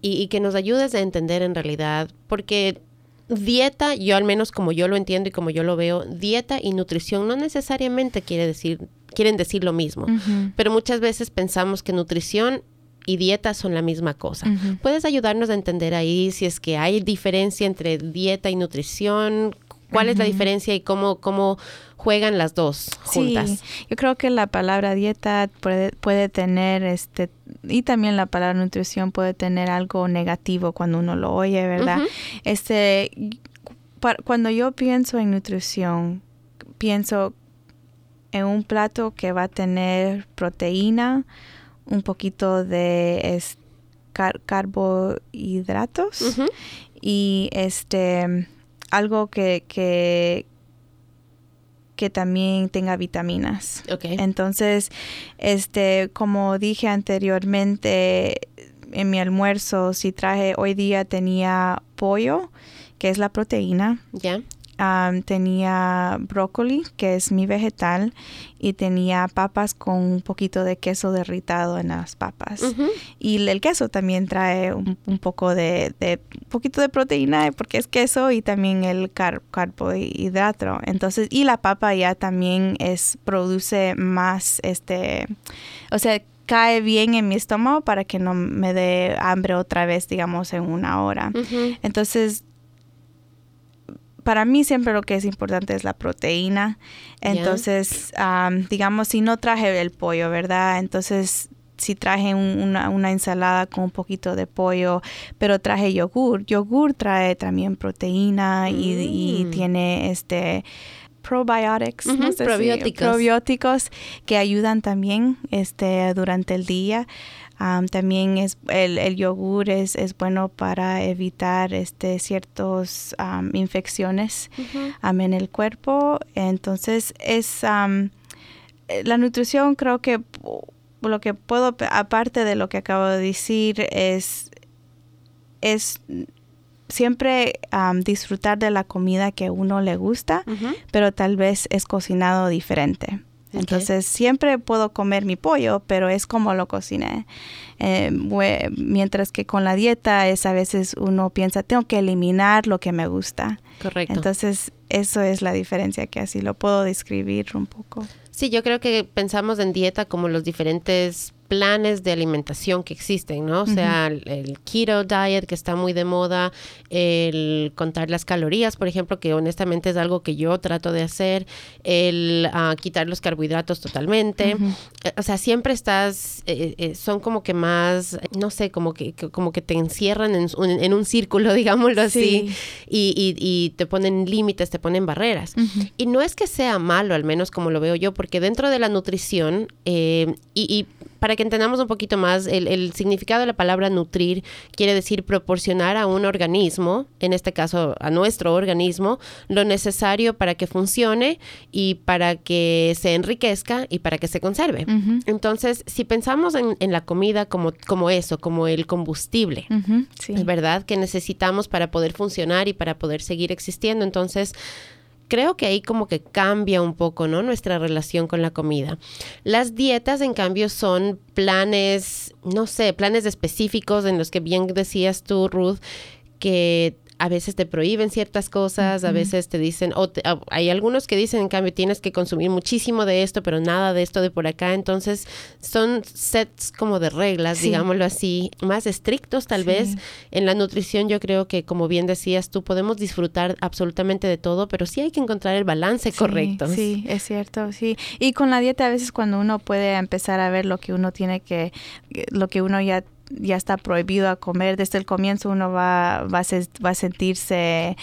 Speaker 1: Y, y, que nos ayudes a entender en realidad, porque dieta, yo al menos como yo lo entiendo y como yo lo veo, dieta y nutrición no necesariamente quiere decir, quieren decir lo mismo, pero muchas veces pensamos que nutrición y dieta son la misma cosa. ¿Puedes ayudarnos a entender ahí si es que hay diferencia entre dieta y nutrición? ¿Cuál es la diferencia y cómo, cómo juegan las dos juntas? Sí,
Speaker 2: yo creo que la palabra dieta puede, puede tener, este, y también la palabra nutrición puede tener algo negativo cuando uno lo oye, ¿verdad? Este, cuando yo pienso en nutrición, pienso en un plato que va a tener proteína, un poquito de carbohidratos y este algo que, que, que también tenga vitaminas. Entonces, este, como dije anteriormente, en mi almuerzo, si traje, hoy día tenía pollo, que es la proteína.
Speaker 1: Ya
Speaker 2: tenía brócoli, que es mi vegetal, y tenía papas con un poquito de queso derritado en las papas. Y el queso también trae un, poco de, de, poquito de proteína porque es queso y también el carbohidrato. Entonces, y la papa ya también es, produce más, este, o sea, cae bien en mi estómago para que no me dé hambre otra vez, digamos, en una hora. Entonces, para mí siempre lo que es importante es la proteína. Entonces, digamos, si no traje el pollo, ¿verdad? Entonces, si traje una, una, ensalada con un poquito de pollo, pero traje yogur. Yogur trae también proteína y, mm. tiene este probiotics, probióticos. que ayudan también este durante el día. También es el, yogur es, es, bueno para evitar este ciertas infecciones en el cuerpo. Entonces es la nutrición creo que lo que puedo, aparte de lo que acabo de decir, es, es siempre disfrutar de la comida que uno le gusta, pero tal vez es cocinado diferente. Entonces siempre puedo comer mi pollo, pero es como lo cociné. Eh, mientras que con la dieta es a veces uno piensa, tengo que eliminar lo que me gusta. Correcto. Entonces eso es la diferencia que así lo puedo describir un poco.
Speaker 1: Sí, yo creo que pensamos en dieta como los diferentes planes de alimentación que existen, ¿no? O sea, el, keto diet que está muy de moda, el contar las calorías, por ejemplo, que honestamente es algo que yo trato de hacer, el uh, quitar los carbohidratos totalmente. Eh, o sea, siempre estás, eh, eh, son como que más, no sé, como que, como que te encierran en un, en un círculo, digámoslo así, y, y, te ponen límites, te ponen barreras. Y no es que sea malo, al menos como lo veo yo, porque dentro de la nutrición, y, y para que entendamos un poquito más, el, significado de la palabra nutrir quiere decir proporcionar a un organismo, en este caso a nuestro organismo, lo necesario para que funcione y para que se enriquezca y para que se conserve. Entonces, si pensamos en, la comida como, como eso, como el combustible, es verdad que necesitamos para poder funcionar y para poder seguir existiendo, entonces creo que ahí como que cambia un poco, ¿no? Nuestra relación con la comida. Las dietas, en cambio, son planes, no sé, planes específicos en los que bien decías tú, Ruth, que a veces te prohíben ciertas cosas, a veces te dicen, o hay algunos que dicen, en cambio, tienes que consumir muchísimo de esto, pero nada de esto de por acá. Entonces, son sets como de reglas, digámoslo así, más estrictos tal vez. En la nutrición yo creo que, como bien decías tú, podemos disfrutar absolutamente de todo, pero sí hay que encontrar el balance correcto.
Speaker 2: Sí, es cierto, sí. Y con la dieta a veces cuando uno puede empezar a ver lo que uno tiene que, lo que uno ya ya está prohibido a comer. Desde el comienzo uno va, va, a, va a sentirse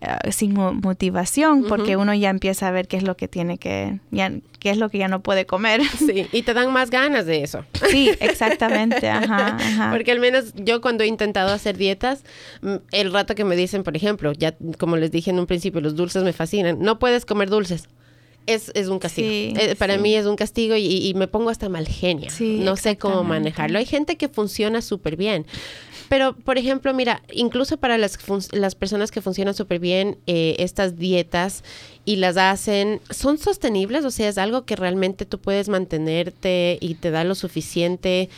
Speaker 2: eh, sin motivación porque uno ya empieza a ver qué es lo que tiene que ya, qué es lo que ya no puede comer.
Speaker 1: Sí y te dan más ganas de eso.
Speaker 2: Sí exactamente ajá,
Speaker 1: porque al menos yo cuando he intentado hacer dietas mm, el rato que me dicen por ejemplo ya como les dije en un principio los dulces me fascinan. No puedes comer dulces es, es un castigo. Eh, para mí es un castigo y, me pongo hasta mal genia. no sé cómo manejarlo. Hay gente que funciona súper bien. Pero, por ejemplo, mira, incluso para las, las personas que funcionan súper bien, eh, estas dietas y las hacen, ¿son sostenibles? O sea, es algo que realmente tú puedes mantenerte y te da lo suficiente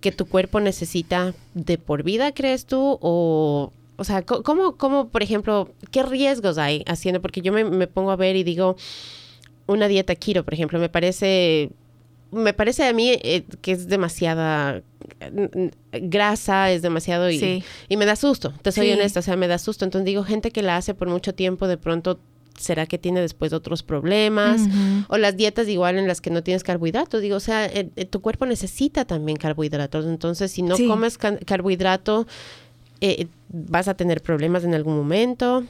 Speaker 1: que tu cuerpo necesita de por vida, crees tú? O, o sea, ¿cómo, cómo por ejemplo, qué riesgos hay haciendo? Porque yo me, me pongo a ver y digo una dieta keto, por ejemplo, me parece me parece a mí eh, que es demasiada grasa, es demasiado y, y me da susto, te soy honesta, o sea, me da susto. Entonces digo, gente que la hace por mucho tiempo, de pronto, ¿será que tiene después otros problemas? O las dietas igual en las que no tienes carbohidratos, digo, o sea, eh, eh, tu cuerpo necesita también carbohidratos, entonces si no comes carbohidrato, eh, vas a tener problemas en algún momento.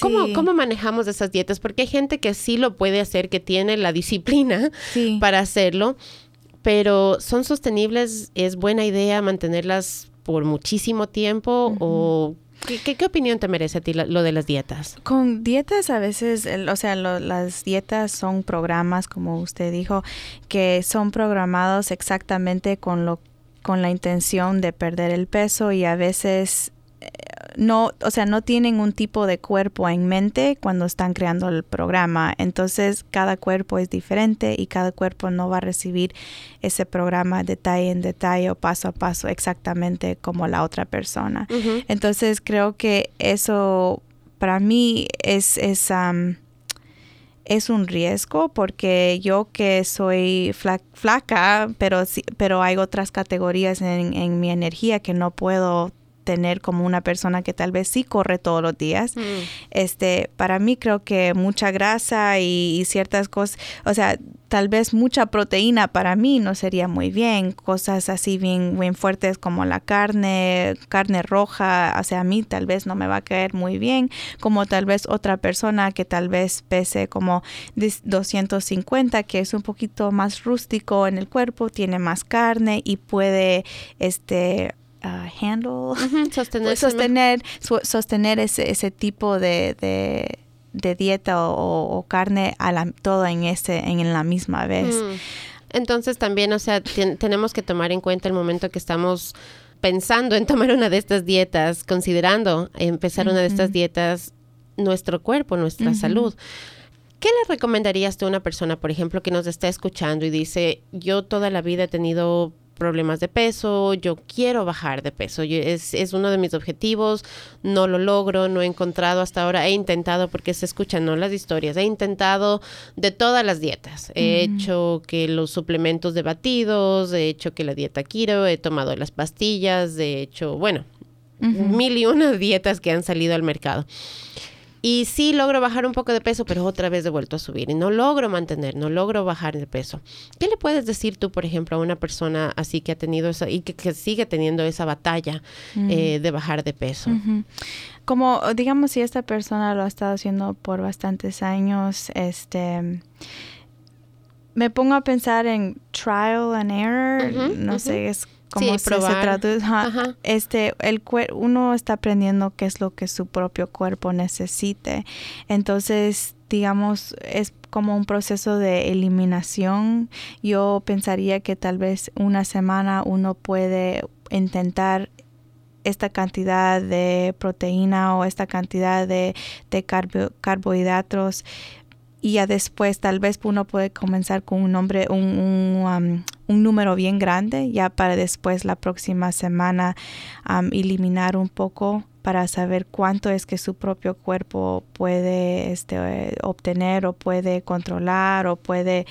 Speaker 1: ¿Cómo, ¿Cómo, manejamos esas dietas? Porque hay gente que sí lo puede hacer, que tiene la disciplina para hacerlo, pero ¿son sostenibles? ¿Es buena idea mantenerlas por muchísimo tiempo o ¿Qué, ¿Qué, opinión te merece a ti lo, de las dietas?
Speaker 2: Con dietas a veces, o sea, las dietas son programas, como usted dijo, que son programados exactamente con lo con la intención de perder el peso y a veces no, o sea, no tienen un tipo de cuerpo en mente cuando están creando el programa. Entonces, cada cuerpo es diferente y cada cuerpo no va a recibir ese programa detalle en detalle o paso a paso exactamente como la otra persona. Entonces, creo que eso para mí es, es es un riesgo porque yo que soy flaca, pero, pero hay otras categorías en, en mi energía que no puedo tener como una persona que tal vez sí corre todos los días. Mm. Este, para mí creo que mucha grasa y, ciertas cosas, o sea, tal vez mucha proteína para mí no sería muy bien, cosas así bien, bien fuertes como la carne, carne roja, o sea, a mí tal vez no me va a caer muy bien, como tal vez otra persona que tal vez pese como 250, que es un poquito más rústico en el cuerpo, tiene más carne y puede, este, Uh, handle, sostener, sostener, sostener ese, ese tipo de, de, dieta o, carne a la, todo en, ese, en la misma vez. Mm.
Speaker 1: Entonces también, o sea, tenemos que tomar en cuenta el momento que estamos pensando en tomar una de estas dietas, considerando empezar una de estas dietas, nuestro cuerpo, nuestra salud. ¿Qué le recomendarías tú a una persona, por ejemplo, que nos está escuchando y dice, yo toda la vida he tenido problemas de peso, yo quiero bajar de peso, es, es, uno de mis objetivos, no lo logro, no he encontrado hasta ahora, he intentado, porque se escuchan ¿no? las historias, he intentado de todas las dietas, he hecho que los suplementos de batidos, he hecho que la dieta Kiro, he tomado las pastillas, he hecho, bueno, mil y una dietas que han salido al mercado. Y sí logro bajar un poco de peso, pero otra vez he vuelto a subir. Y no logro mantener, no logro bajar de peso. ¿Qué le puedes decir tú, por ejemplo, a una persona así que ha tenido esa y que, sigue teniendo esa batalla mm. eh, de bajar de peso?
Speaker 2: Como, digamos, si esta persona lo ha estado haciendo por bastantes años, este me pongo a pensar en trial and error, no sé, es como se, traduce. Este, el uno está aprendiendo qué es lo que su propio cuerpo necesite. Entonces, digamos, es como un proceso de eliminación. Yo pensaría que tal vez una semana uno puede intentar esta cantidad de proteína o esta cantidad de, de carbohidratos y ya después tal vez uno puede comenzar con un nombre, un, un, um, número bien grande, ya para después la próxima semana um, eliminar un poco para saber cuánto es que su propio cuerpo puede este, obtener o puede controlar o puede,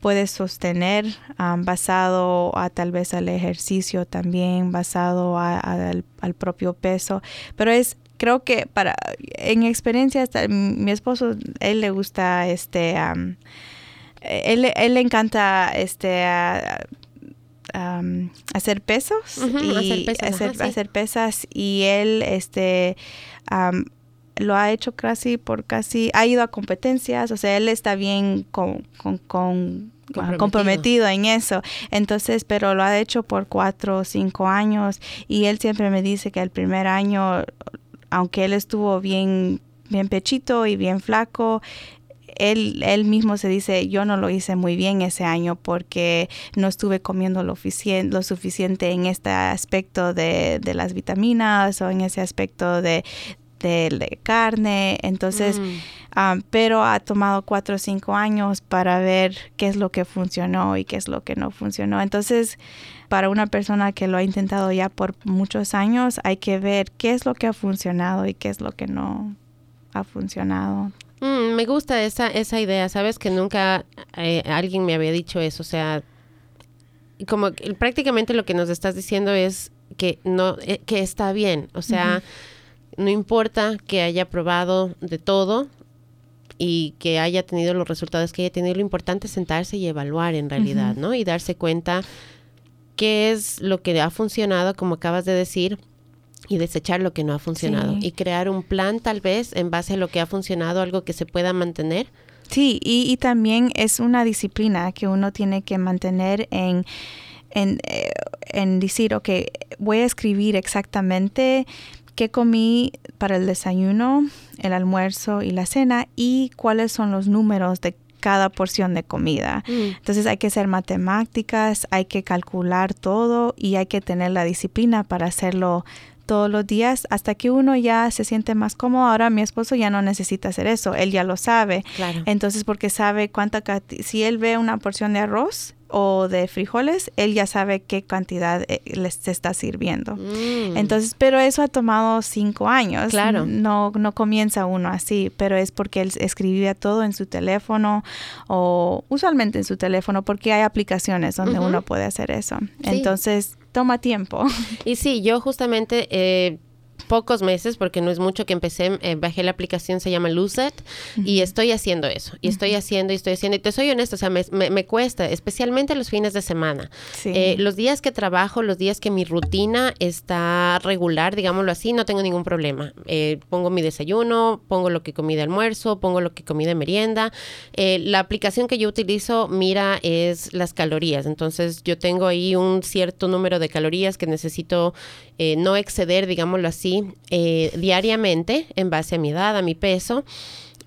Speaker 2: puede sostener um, basado a tal vez al ejercicio también, basado al, al propio peso. Pero es creo que para en experiencia hasta mi esposo él le gusta este él, él, le encanta este hacer pesos y hacer, pesas, y él este lo ha hecho casi por casi ha ido a competencias o sea él está bien con, con, con comprometido. comprometido. en eso. Entonces, pero lo ha hecho por cuatro o cinco años y él siempre me dice que el primer año aunque él estuvo bien, bien pechito y bien flaco, él, él mismo se dice, yo no lo hice muy bien ese año porque no estuve comiendo lo, suficiente en este aspecto de, de, las vitaminas o en ese aspecto de, de, carne. Entonces, mm. Um, pero ha tomado cuatro o cinco años para ver qué es lo que funcionó y qué es lo que no funcionó. Entonces, para una persona que lo ha intentado ya por muchos años, hay que ver qué es lo que ha funcionado y qué es lo que no ha funcionado.
Speaker 1: Mm, me gusta esa, esa idea, sabes que nunca eh, alguien me había dicho eso, o sea, como prácticamente lo que nos estás diciendo es que no, eh, que está bien, o sea, no importa que haya probado de todo y que haya tenido los resultados que haya tenido, lo importante es sentarse y evaluar en realidad, ¿no? Y darse cuenta qué es lo que ha funcionado, como acabas de decir, y desechar lo que no ha funcionado. Y crear un plan tal vez en base a lo que ha funcionado, algo que se pueda mantener.
Speaker 2: Sí, y, también es una disciplina que uno tiene que mantener en, en, eh, en decir, ok, voy a escribir exactamente qué comí para el desayuno, el almuerzo y la cena y cuáles son los números de cada porción de comida. Mm. Entonces hay que hacer matemáticas, hay que calcular todo y hay que tener la disciplina para hacerlo todos los días hasta que uno ya se siente más cómodo. Ahora mi esposo ya no necesita hacer eso, él ya lo sabe. Entonces porque sabe cuánta si él ve una porción de arroz o de frijoles, él ya sabe qué cantidad eh, les está sirviendo. Mm. Entonces, pero eso ha tomado cinco años.
Speaker 1: Claro.
Speaker 2: No, no comienza uno así, pero es porque él escribía todo en su teléfono o usualmente en su teléfono porque hay aplicaciones donde uno puede hacer eso. Entonces, toma tiempo.
Speaker 1: Y sí, yo justamente... Eh, pocos meses, porque no es mucho que empecé, eh, bajé la aplicación, se llama Lucet, y estoy haciendo eso, y estoy haciendo, y estoy haciendo, y te soy honesto, o sea, me, me, cuesta, especialmente los fines de semana. Eh, los días que trabajo, los días que mi rutina está regular, digámoslo así, no tengo ningún problema. Eh, pongo mi desayuno, pongo lo que comí de almuerzo, pongo lo que comí de merienda. la aplicación que yo utilizo, mira, es las calorías, entonces yo tengo ahí un cierto número de calorías que necesito no exceder, digámoslo así, eh, diariamente en base a mi edad, a mi peso.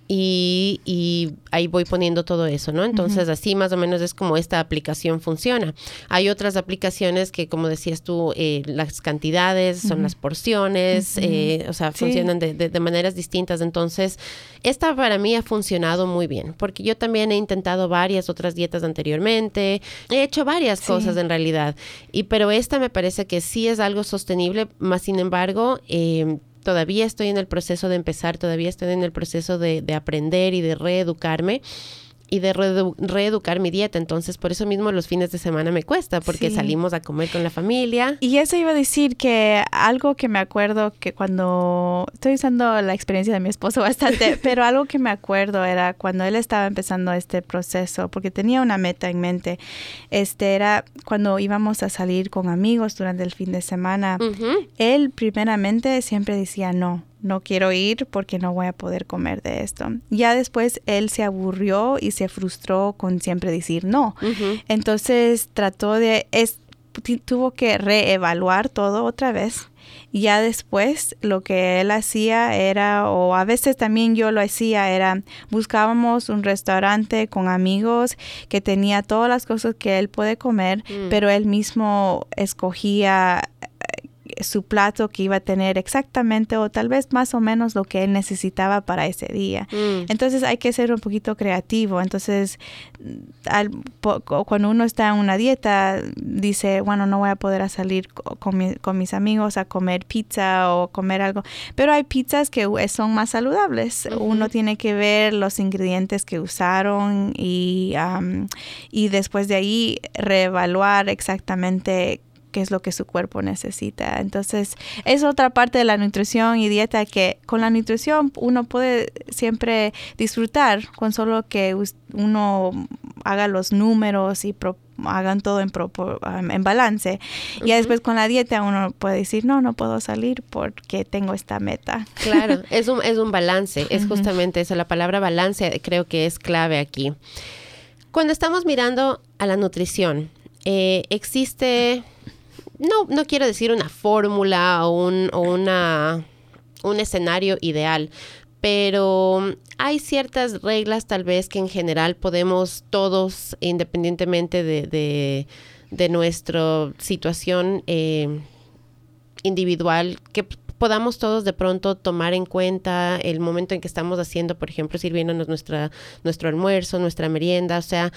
Speaker 1: Y, y, ahí voy poniendo todo eso, ¿no? Entonces, así más o menos es como esta aplicación funciona. Hay otras aplicaciones que, como decías tú, eh, las cantidades son las porciones, eh, o sea, funcionan de, de, maneras distintas. Entonces, esta para mí ha funcionado muy bien, porque yo también he intentado varias otras dietas anteriormente, he hecho varias cosas en realidad, y pero esta me parece que sí es algo sostenible, más sin embargo, eh, todavía estoy en el proceso de empezar, todavía estoy en el proceso de, de aprender y de reeducarme y de reeducar mi dieta. Entonces, por eso mismo los fines de semana me cuesta, porque salimos a comer con la familia.
Speaker 2: Y eso iba a decir que algo que me acuerdo que cuando estoy usando la experiencia de mi esposo bastante, pero algo que me acuerdo era cuando él estaba empezando este proceso, porque tenía una meta en mente, este era cuando íbamos a salir con amigos durante el fin de semana, él primeramente siempre decía no no quiero ir porque no voy a poder comer de esto. Ya después él se aburrió y se frustró con siempre decir no. Entonces trató de, es, tuvo que reevaluar todo otra vez. Ya después lo que él hacía era, o a veces también yo lo hacía, era buscábamos un restaurante con amigos que tenía todas las cosas que él puede comer, mm. pero él mismo escogía su plato que iba a tener exactamente o tal vez más o menos lo que él necesitaba para ese día. Mm. Entonces hay que ser un poquito creativo. Entonces, cuando uno está en una dieta, dice, bueno, no voy a poder salir con, mis amigos a comer pizza o comer algo. Pero hay pizzas que son más saludables. Uno tiene que ver los ingredientes que usaron y, y después de ahí reevaluar exactamente qué es lo que su cuerpo necesita. Entonces, es otra parte de la nutrición y dieta que con la nutrición uno puede siempre disfrutar con solo que uno haga los números y hagan todo en, en balance. Y después con la dieta uno puede decir, no, no puedo salir porque tengo esta meta.
Speaker 1: Claro, es un, es un balance, es justamente eso, la palabra balance creo que es clave aquí. Cuando estamos mirando a la nutrición, eh, existe no, no quiero decir una fórmula o, un, una, un escenario ideal, pero hay ciertas reglas tal vez que en general podemos todos, independientemente de, de, nuestra situación eh, individual, que podamos todos de pronto tomar en cuenta el momento en que estamos haciendo, por ejemplo, sirviéndonos nuestra, nuestro almuerzo, nuestra merienda, o sea,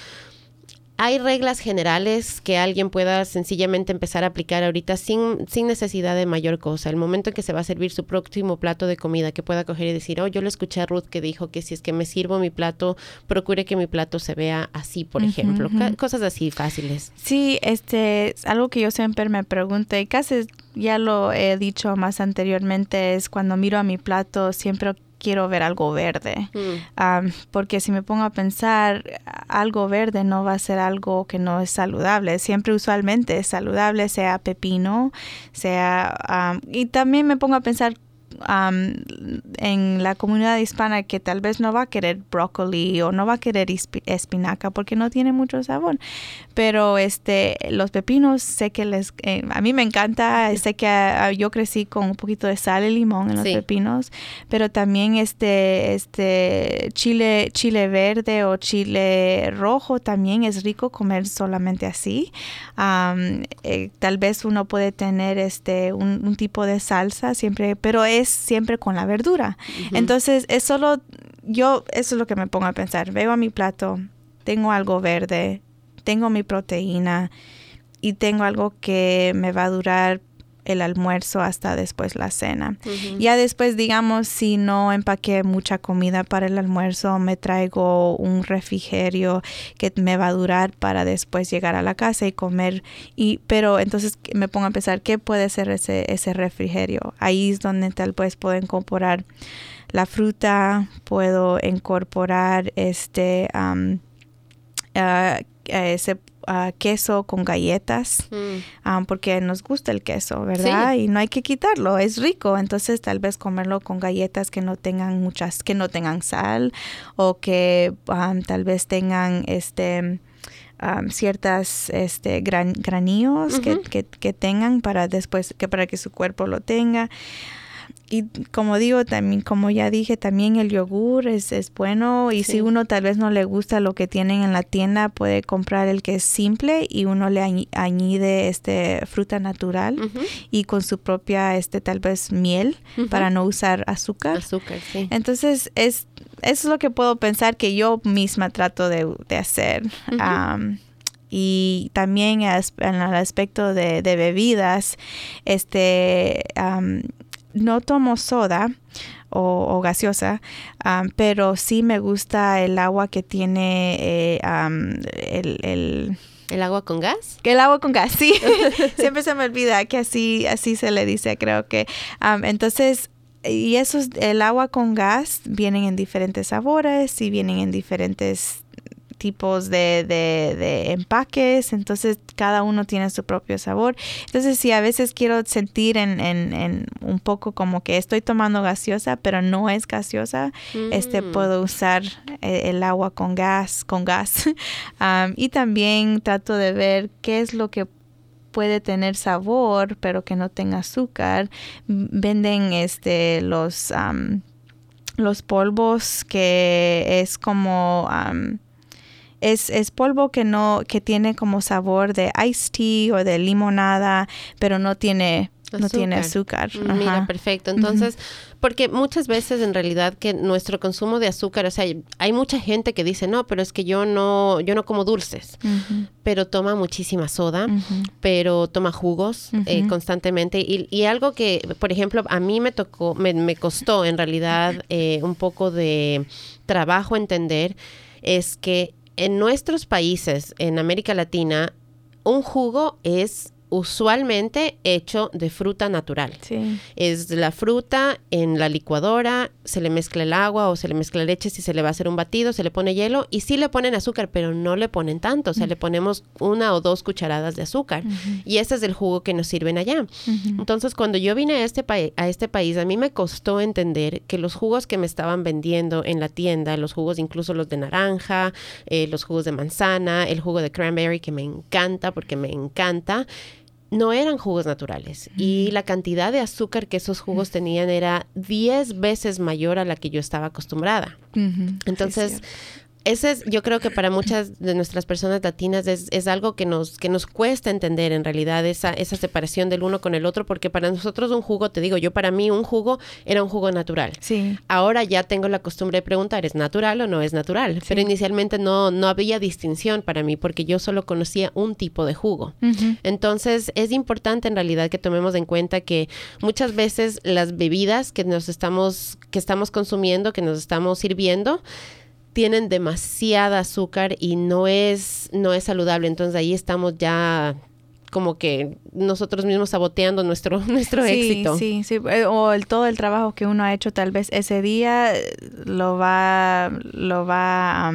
Speaker 1: hay reglas generales que alguien pueda sencillamente empezar a aplicar ahorita sin, sin necesidad de mayor cosa. El momento en que se va a servir su próximo plato de comida, que pueda coger y decir, oh, yo le escuché a Ruth que dijo que si es que me sirvo mi plato, procure que mi plato se vea así, por ejemplo. Cosas así fáciles.
Speaker 2: Sí, este, algo que yo siempre me pregunto y casi ya lo he dicho más anteriormente, es cuando miro a mi plato, siempre quiero ver algo verde. Mm. porque si me pongo a pensar, algo verde no va a ser algo que no es saludable. Siempre usualmente es saludable, sea pepino, sea... y también me pongo a pensar en la comunidad hispana que tal vez no va a querer brócoli o no va a querer espinaca porque no tiene mucho sabor. Pero este, los pepinos sé que les, eh, a mí me encanta, sé que ah, yo crecí con un poquito de sal y limón en los pepinos, pero también este, este chile, chile verde o chile rojo también es rico comer solamente así. Eh, tal vez uno puede tener este un, un tipo de salsa siempre, pero es siempre con la verdura. Entonces, es solo, yo, eso es lo que me pongo a pensar. Veo a mi plato, tengo algo verde, tengo mi proteína y tengo algo que me va a durar el almuerzo hasta después la cena. Ya después, digamos, si no empaqué mucha comida para el almuerzo, me traigo un refrigerio que me va a durar para después llegar a la casa y comer. Y, pero entonces me pongo a pensar, ¿qué puede ser ese, ese refrigerio? Ahí es donde tal vez puedo incorporar la fruta, puedo incorporar este... Um, ese queso con galletas, mm. porque nos gusta el queso, ¿verdad? Y no hay que quitarlo, es rico. Entonces tal vez comerlo con galletas que no tengan muchas, que no tengan sal o que tal vez tengan este... ciertas este gran, granillos que, que, que, tengan para después que para que su cuerpo lo tenga y como digo, también, como ya dije, también el yogur es, es bueno y si uno tal vez no le gusta lo que tienen en la tienda, puede comprar el que es simple y uno le añade este fruta natural y con su propia, este tal vez miel para no usar azúcar.
Speaker 1: Azúcar, sí.
Speaker 2: Entonces, es, eso es lo que puedo pensar que yo misma trato de, hacer. y también en el aspecto de, bebidas, este no tomo soda o, gaseosa, pero sí me gusta el agua que tiene eh, el,
Speaker 1: el agua con gas?
Speaker 2: El agua con gas, sí. Siempre se me olvida que así, así se le dice, creo que. entonces, y eso el agua con gas vienen en diferentes sabores y vienen en diferentes tipos de, de, empaques, entonces cada uno tiene su propio sabor. Entonces, si a veces quiero sentir en, en, un poco como que estoy tomando gaseosa, pero no es gaseosa, este mm. puedo usar eh, el, agua con gas, con gas. y también trato de ver qué es lo que puede tener sabor, pero que no tenga azúcar. Venden este los los polvos que es como es, es polvo que no, que tiene como sabor de iced tea o de limonada, pero no tiene no tiene azúcar.
Speaker 1: Mm, mira, perfecto. Entonces, porque muchas veces en realidad que nuestro consumo de azúcar, o sea, hay mucha gente que dice, no, pero es que yo no, yo no como dulces, pero toma muchísima soda, pero toma jugos eh, constantemente. Y, y, algo que, por ejemplo, a mí me tocó, me, me costó en realidad eh, un poco de trabajo entender, es que en nuestros países, en América Latina, un jugo es usualmente hecho de fruta natural. Es la fruta en la licuadora, se le mezcla el agua o se le mezcla leche si se le va a hacer un batido, se le pone hielo y sí le ponen azúcar, pero no le ponen tanto, o sea, le ponemos una o dos cucharadas de azúcar y ese es el jugo que nos sirven allá. Entonces, cuando yo vine a este, a este país, a mí me costó entender que los jugos que me estaban vendiendo en la tienda, los jugos incluso los de naranja, eh, los jugos de manzana, el jugo de cranberry que me encanta porque me encanta, no eran jugos naturales y mm. la cantidad de azúcar que esos jugos tenían era 10 veces mayor a la que yo estaba acostumbrada. Entonces, ese es, yo creo que para muchas de nuestras personas latinas es, es, algo que nos, que nos cuesta entender en realidad esa, esa separación del uno con el otro, porque para nosotros un jugo, te digo, yo para mí un jugo era un jugo natural.
Speaker 2: Sí.
Speaker 1: Ahora ya tengo la costumbre de preguntar, ¿es natural o no es natural? Pero inicialmente no, no había distinción para mí, porque yo solo conocía un tipo de jugo. Entonces es importante en realidad que tomemos en cuenta que muchas veces las bebidas que nos estamos, que estamos consumiendo, que nos estamos sirviendo, tienen demasiada azúcar y no es, no es saludable. Entonces ahí estamos ya como que nosotros mismos saboteando nuestro, nuestro éxito.
Speaker 2: Sí, sí, eh, o el, todo el trabajo que uno ha hecho tal vez ese día eh, lo va, lo va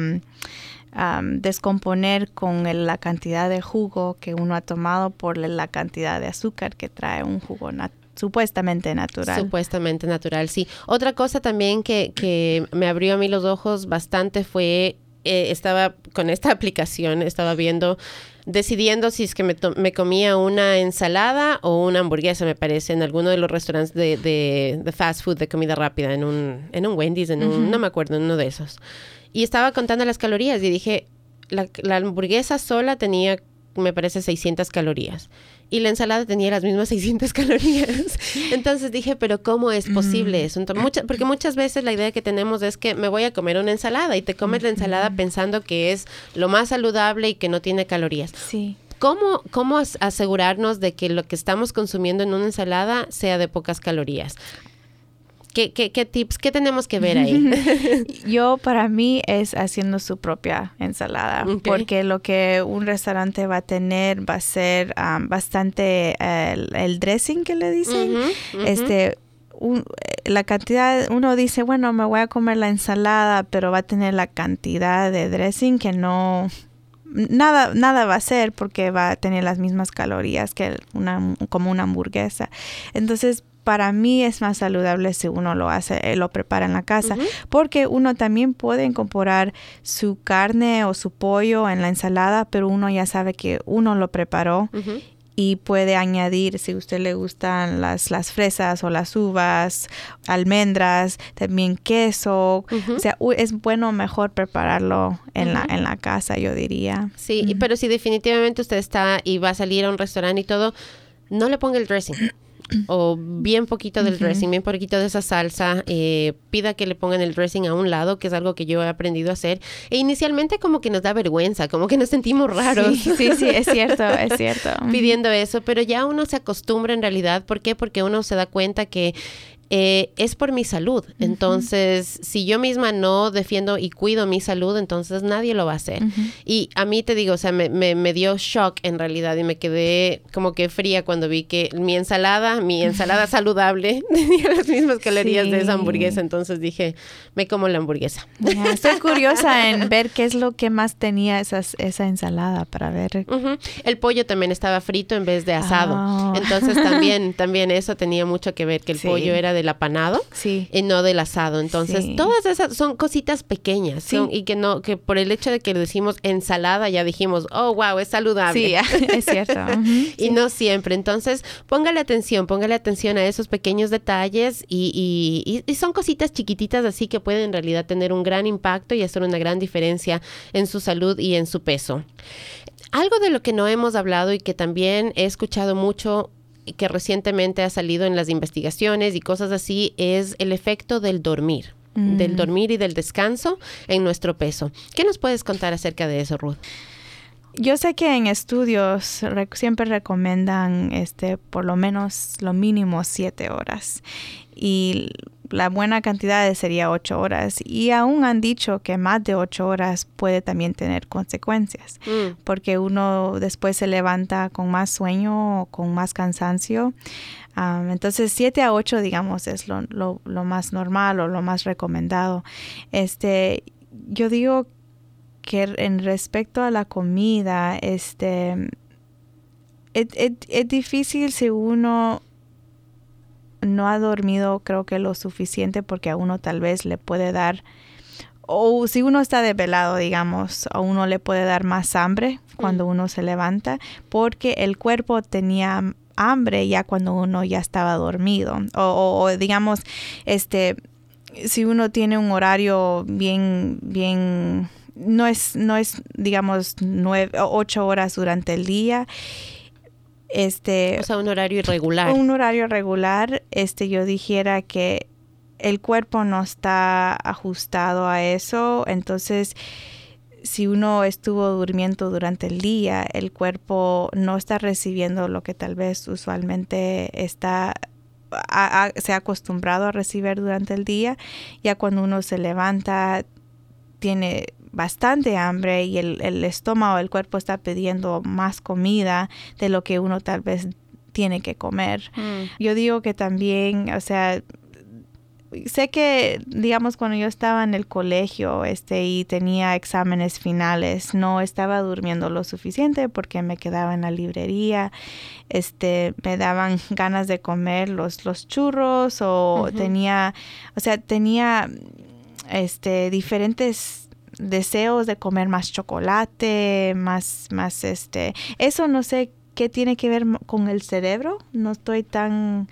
Speaker 2: a descomponer con la cantidad de jugo que uno ha tomado por la cantidad de azúcar que trae un jugo natural supuestamente natural.
Speaker 1: Supuestamente natural, sí. Otra cosa también que, que me abrió a mí los ojos bastante fue, eh, estaba con esta aplicación, estaba viendo, decidiendo si es que me, me, comía una ensalada o una hamburguesa, me parece, en alguno de los restaurantes de, de, fast food, de comida rápida, en un, en un Wendy's, en un, no me acuerdo, en uno de esos. Y estaba contando las calorías y dije, la, la hamburguesa sola tenía me parece 600 calorías y la ensalada tenía las mismas 600 calorías. Entonces dije, pero ¿cómo es posible eso? Entonces, porque muchas veces la idea que tenemos es que me voy a comer una ensalada y te comes la ensalada pensando que es lo más saludable y que no tiene calorías.
Speaker 2: Sí.
Speaker 1: ¿Cómo, ¿Cómo asegurarnos de que lo que estamos consumiendo en una ensalada sea de pocas calorías? ¿Qué, qué, qué tips, qué tenemos que ver ahí?
Speaker 2: Yo para mí es haciendo su propia ensalada, porque lo que un restaurante va a tener va a ser bastante el, dressing que le dicen. Este, la cantidad, uno dice, bueno, me voy a comer la ensalada, pero va a tener la cantidad de dressing que no, nada, nada va a ser porque va a tener las mismas calorías que una, como una hamburguesa. Entonces, para mí es más saludable si uno lo hace, eh, lo prepara en la casa, porque uno también puede incorporar su carne o su pollo en la ensalada, pero uno ya sabe que uno lo preparó y puede añadir, si a usted le gustan las, las fresas o las uvas, almendras, también queso. O sea, es bueno mejor prepararlo en, la, en la casa, yo diría.
Speaker 1: Sí, pero si definitivamente usted está y va a salir a un restaurante y todo, no le ponga el dressing o bien poquito del dressing, bien poquito de esa salsa, eh, pida que le pongan el dressing a un lado, que es algo que yo he aprendido a hacer. E inicialmente como que nos da vergüenza, como que nos sentimos raros.
Speaker 2: Sí, sí, es cierto, es cierto.
Speaker 1: Pidiendo eso, pero ya uno se acostumbra en realidad. ¿Por qué? Porque uno se da cuenta que eh, es por mi salud. Entonces, si yo misma no defiendo y cuido mi salud, entonces nadie lo va a hacer. Y a mí te digo, o sea, me, me, dio shock en realidad y me quedé como que fría cuando vi que mi ensalada, mi ensalada saludable, tenía las mismas calorías de esa hamburguesa. Entonces dije, me como la hamburguesa.
Speaker 2: estoy curiosa en ver qué es lo que más tenía esas, esa ensalada para ver.
Speaker 1: El pollo también estaba frito en vez de asado. Ah. Entonces también, también eso tenía mucho que ver, que el pollo era del apanado y no del asado. Entonces, todas esas son cositas pequeñas y que no, que por el hecho de que le decimos ensalada ya dijimos, oh, wow, es saludable.
Speaker 2: Sí, es cierto.
Speaker 1: y no siempre. Entonces, póngale atención, póngale atención a esos pequeños detalles y, y son cositas chiquititas así que pueden en realidad tener un gran impacto y hacer una gran diferencia en su salud y en su peso. Algo de lo que no hemos hablado y que también he escuchado mucho que recientemente ha salido en las investigaciones y cosas así es el efecto del dormir, del mm. dormir y del descanso en nuestro peso. ¿Qué nos puedes contar acerca de eso, Ruth?
Speaker 2: Yo sé que en estudios siempre recomiendan este por lo menos lo mínimo siete horas y la buena cantidad sería ocho horas y aún han dicho que más de ocho horas puede también tener consecuencias mm. porque uno después se levanta con más sueño o con más cansancio. entonces siete a ocho digamos es lo, lo, lo, más normal o lo más recomendado. Este, yo digo que en respecto a la comida, este, es difícil si uno no ha dormido creo que lo suficiente porque a uno tal vez le puede dar o si uno está desvelado, digamos, a uno le puede dar más hambre cuando mm. uno se levanta porque el cuerpo tenía hambre ya cuando uno ya estaba dormido o, digamos este si uno tiene un horario bien bien no es no es digamos nueve ocho horas durante el día. Este
Speaker 1: o sea un horario irregular.
Speaker 2: un horario regular este yo dijera que el cuerpo no está ajustado a eso. Entonces si uno estuvo durmiendo durante el día el cuerpo no está recibiendo lo que tal vez usualmente está se ha acostumbrado a recibir durante el día. Ya cuando uno se levanta tiene bastante hambre y el, el estómago, el cuerpo está pidiendo más comida de lo que uno tal vez tiene que comer. Mm. Yo digo que también, o sea, sé que, digamos, cuando yo estaba en el colegio este, y tenía exámenes finales, no estaba durmiendo lo suficiente porque me quedaba en la librería, este, me daban ganas de comer los, los churros o tenía, o sea, tenía este, diferentes deseos de comer más chocolate, más, más este, eso no sé qué tiene que ver con el cerebro, no estoy tan,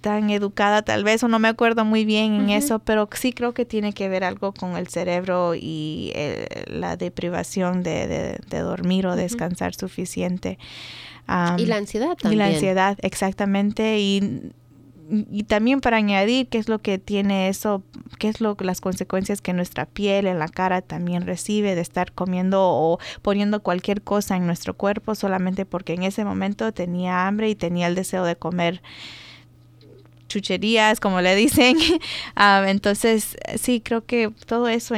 Speaker 2: tan educada tal vez o no me acuerdo muy bien en eso, pero sí creo que tiene que ver algo con el cerebro y eh, la deprivación de, dormir o descansar suficiente.
Speaker 1: y la ansiedad también.
Speaker 2: Y la ansiedad, exactamente. Y y también para añadir qué es lo que tiene eso, qué es lo las consecuencias que nuestra piel en la cara también recibe de estar comiendo o poniendo cualquier cosa en nuestro cuerpo solamente porque en ese momento tenía hambre y tenía el deseo de comer chucherías, como le dicen. Ah, entonces, sí, creo que todo eso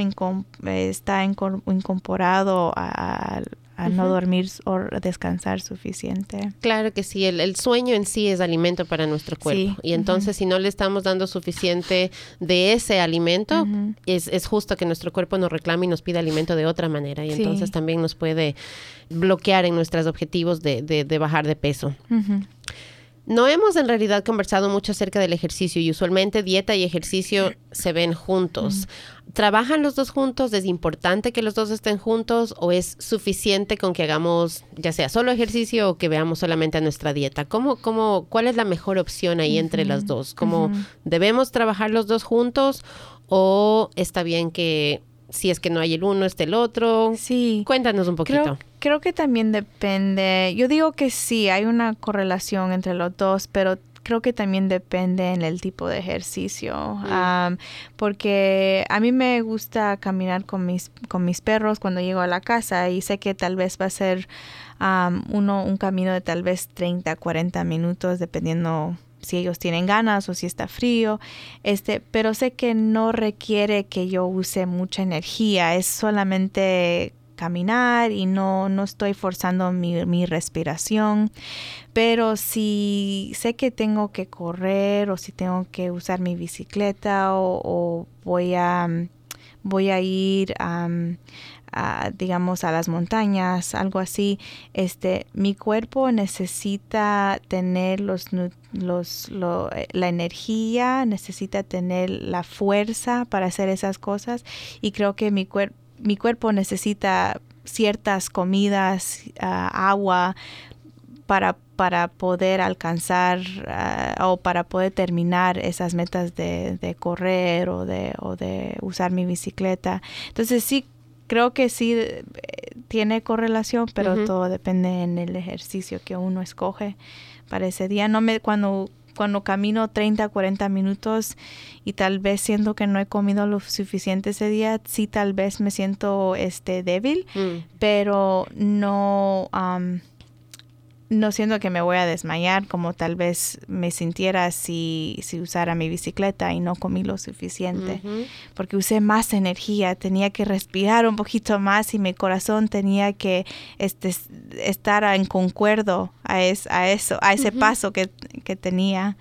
Speaker 2: está incorporado a, a no dormir o descansar suficiente.
Speaker 1: Claro que sí, el, sueño en sí es alimento para nuestro cuerpo. Y entonces si no le estamos dando suficiente de ese alimento, es, es, justo que nuestro cuerpo nos reclame y nos pida alimento de otra manera. Y entonces también nos puede bloquear en nuestros objetivos de, de, bajar de peso. No hemos en realidad conversado mucho acerca del ejercicio y usualmente dieta y ejercicio se ven juntos. ¿Trabajan los dos juntos? ¿Es importante que los dos estén juntos o es suficiente con que hagamos ya sea solo ejercicio o que veamos solamente a nuestra dieta? ¿Cómo, cómo, ¿Cuál es la mejor opción ahí entre las dos? ¿Cómo debemos trabajar los dos juntos o está bien que si es que no hay el uno, esté el otro.
Speaker 2: Sí.
Speaker 1: Cuéntanos un poquito.
Speaker 2: Creo, que también depende. Yo digo que sí, hay una correlación entre los dos, pero creo que también depende en el tipo de ejercicio. porque a mí me gusta caminar con mis, con mis perros cuando llego a la casa y sé que tal vez va a ser uno, un camino de tal vez 30, 40 minutos, dependiendo si ellos tienen ganas o si está frío, este, pero sé que no requiere que yo use mucha energía, es solamente caminar y no, no estoy forzando mi, respiración. Pero si sé que tengo que correr o si tengo que usar mi bicicleta o, voy a voy a ir digamos, a las montañas, algo así, este, mi cuerpo necesita tener los, los, eh, la energía, necesita tener la fuerza para hacer esas cosas y creo que mi, mi cuerpo necesita ciertas comidas, ah, agua, para, para poder alcanzar ah, o para poder terminar esas metas de, de correr o de, o de usar mi bicicleta. Entonces sí creo que sí eh, tiene correlación, pero todo depende en el ejercicio que uno escoge para ese día. No me cuando cuando camino 30, 40 minutos y tal vez siento que no he comido lo suficiente ese día, sí tal vez me siento este débil, mm. pero no no siento que me voy a desmayar como tal vez me sintiera si, si usara mi bicicleta y no comí lo suficiente, porque usé más energía, tenía que respirar un poquito más y mi corazón tenía que este, estar en concuerdo a, a eso, a ese paso que, que tenía.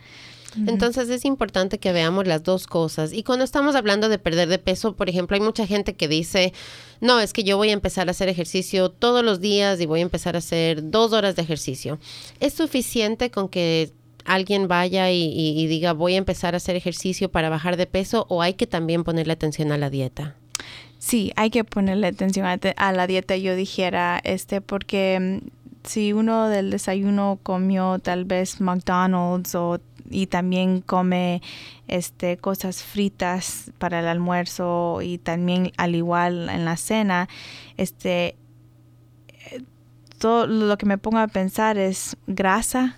Speaker 1: Entonces es importante que veamos las dos cosas. Y cuando estamos hablando de perder de peso, por ejemplo, hay mucha gente que dice, no, es que yo voy a empezar a hacer ejercicio todos los días y voy a empezar a hacer dos horas de ejercicio. ¿Es suficiente con que alguien vaya y, diga, voy a empezar a hacer ejercicio para bajar de peso o hay que también ponerle atención a la dieta?
Speaker 2: Sí, hay que ponerle atención a, a la dieta, yo dijera, este, porque mm, si uno del desayuno comió tal vez McDonald's o y también come este cosas fritas para el almuerzo y también al igual en la cena. Este todo lo que me pongo a pensar es grasa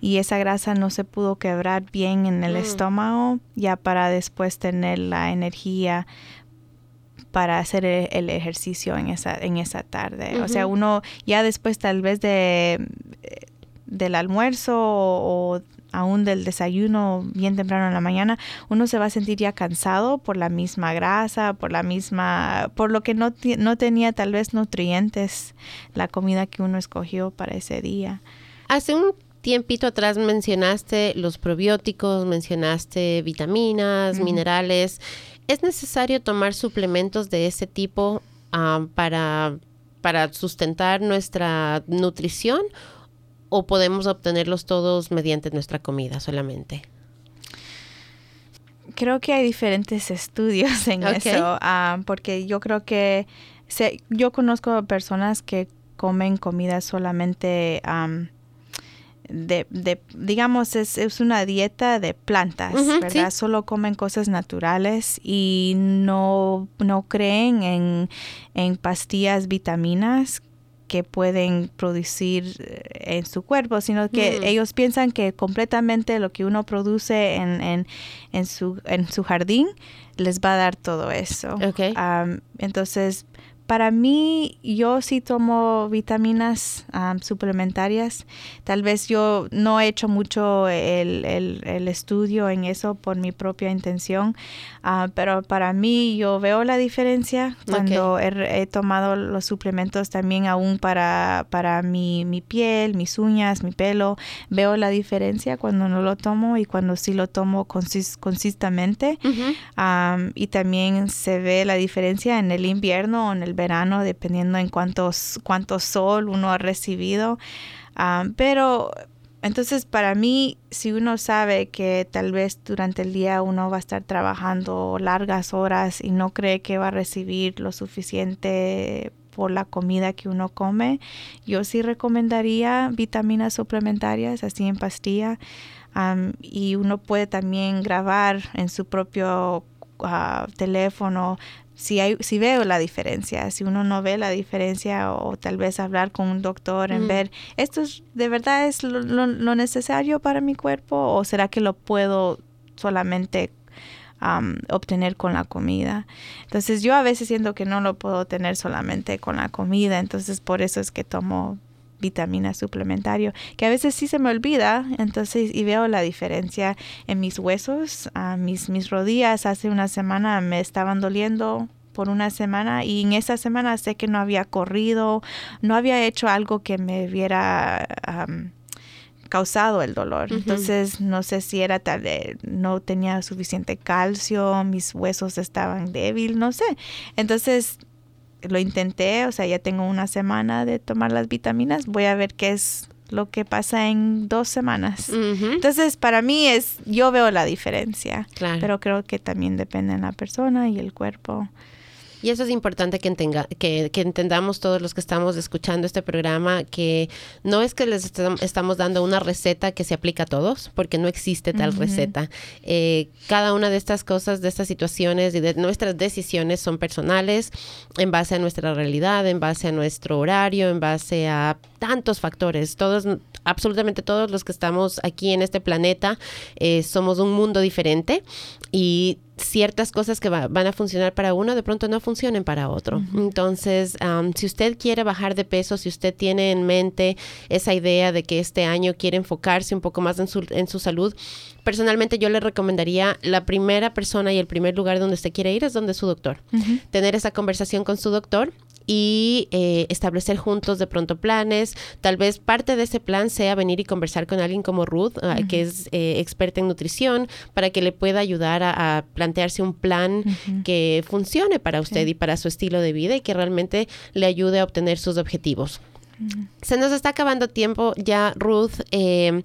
Speaker 2: y esa grasa no se pudo quebrar bien en el mm. estómago ya para después tener la energía para hacer el, ejercicio en esa en esa tarde. O sea uno ya después tal vez de del almuerzo o, aún del desayuno bien temprano en la mañana, uno se va a sentir ya cansado por la misma grasa, por la misma, por lo que no, no tenía tal vez nutrientes la comida que uno escogió para ese día.
Speaker 1: Hace un tiempito atrás mencionaste los probióticos, mencionaste vitaminas, minerales. ¿Es necesario tomar suplementos de ese tipo ah, para, para sustentar nuestra nutrición o podemos obtenerlos todos mediante nuestra comida solamente?
Speaker 2: Creo que hay diferentes estudios en eso, ah, porque yo creo que yo conozco personas que comen comida solamente de, de, digamos, es, es, una dieta de plantas, ¿verdad? Solo comen cosas naturales y no, no creen en, en pastillas, vitaminas que pueden producir eh, en su cuerpo, sino que ellos piensan que completamente lo que uno produce en, en, en, su, en su jardín les va a dar todo eso. entonces, para mí, yo sí tomo vitaminas suplementarias. Tal vez yo no he hecho mucho el, el, estudio en eso por mi propia intención, ah, pero para mí yo veo la diferencia cuando he, tomado los suplementos también aún para, para mi, mi, piel, mis uñas, mi pelo. Veo la diferencia cuando no lo tomo y cuando sí lo tomo consistentemente. y también se ve la diferencia en el invierno o en el verano, dependiendo en cuántos, cuánto sol uno ha recibido. Ah, pero entonces para mí, si uno sabe que tal vez durante el día uno va a estar trabajando largas horas y no cree que va a recibir lo suficiente por la comida que uno come, yo sí recomendaría vitaminas suplementarias, así en pastilla. y uno puede también grabar en su propio ah, teléfono si, hay, si veo la diferencia, si uno no ve la diferencia o tal vez hablar con un doctor en mm. ver, ¿esto de verdad es lo, necesario para mi cuerpo o será que lo puedo solamente obtener con la comida? Entonces yo a veces siento que no lo puedo tener solamente con la comida, entonces por eso es que tomo vitamina suplementario, que a veces sí se me olvida, entonces, y veo la diferencia en mis huesos, a mis, mis rodillas hace una semana me estaban doliendo por una semana y en esa semana sé que no había corrido, no había hecho algo que me hubiera causado el dolor. Entonces no sé si era tal, de, no tenía suficiente calcio, mis huesos estaban débiles, no sé. Entonces lo intenté, o sea, ya tengo una semana de tomar las vitaminas, voy a ver qué es lo que pasa en dos semanas. Entonces, para mí es, yo veo la diferencia, pero creo que también depende de la persona y el cuerpo.
Speaker 1: Y eso es importante que, que, que, entendamos todos los que estamos escuchando este programa, que no es que les estamos dando una receta que se aplica a todos, porque no existe tal receta. Eh, cada una de estas cosas, de estas situaciones y de nuestras decisiones son personales en base a nuestra realidad, en base a nuestro horario, en base a tantos factores. Todos, absolutamente todos los que estamos aquí en este planeta, eh, somos un mundo diferente y ciertas cosas que van a funcionar para uno de pronto no funcionen para otro. Entonces, si usted quiere bajar de peso, si usted tiene en mente esa idea de que este año quiere enfocarse un poco más en su, en su salud, personalmente yo le recomendaría la primera persona y el primer lugar donde usted quiere ir es donde su doctor. Tener esa conversación con su doctor y eh, establecer juntos de pronto planes. Tal vez parte de ese plan sea venir y conversar con alguien como Ruth, ah, que es eh, experta en nutrición, para que le pueda ayudar a, plantearse un plan que funcione para usted y para su estilo de vida y que realmente le ayude a obtener sus objetivos. Se nos está acabando tiempo ya, Ruth. Eh,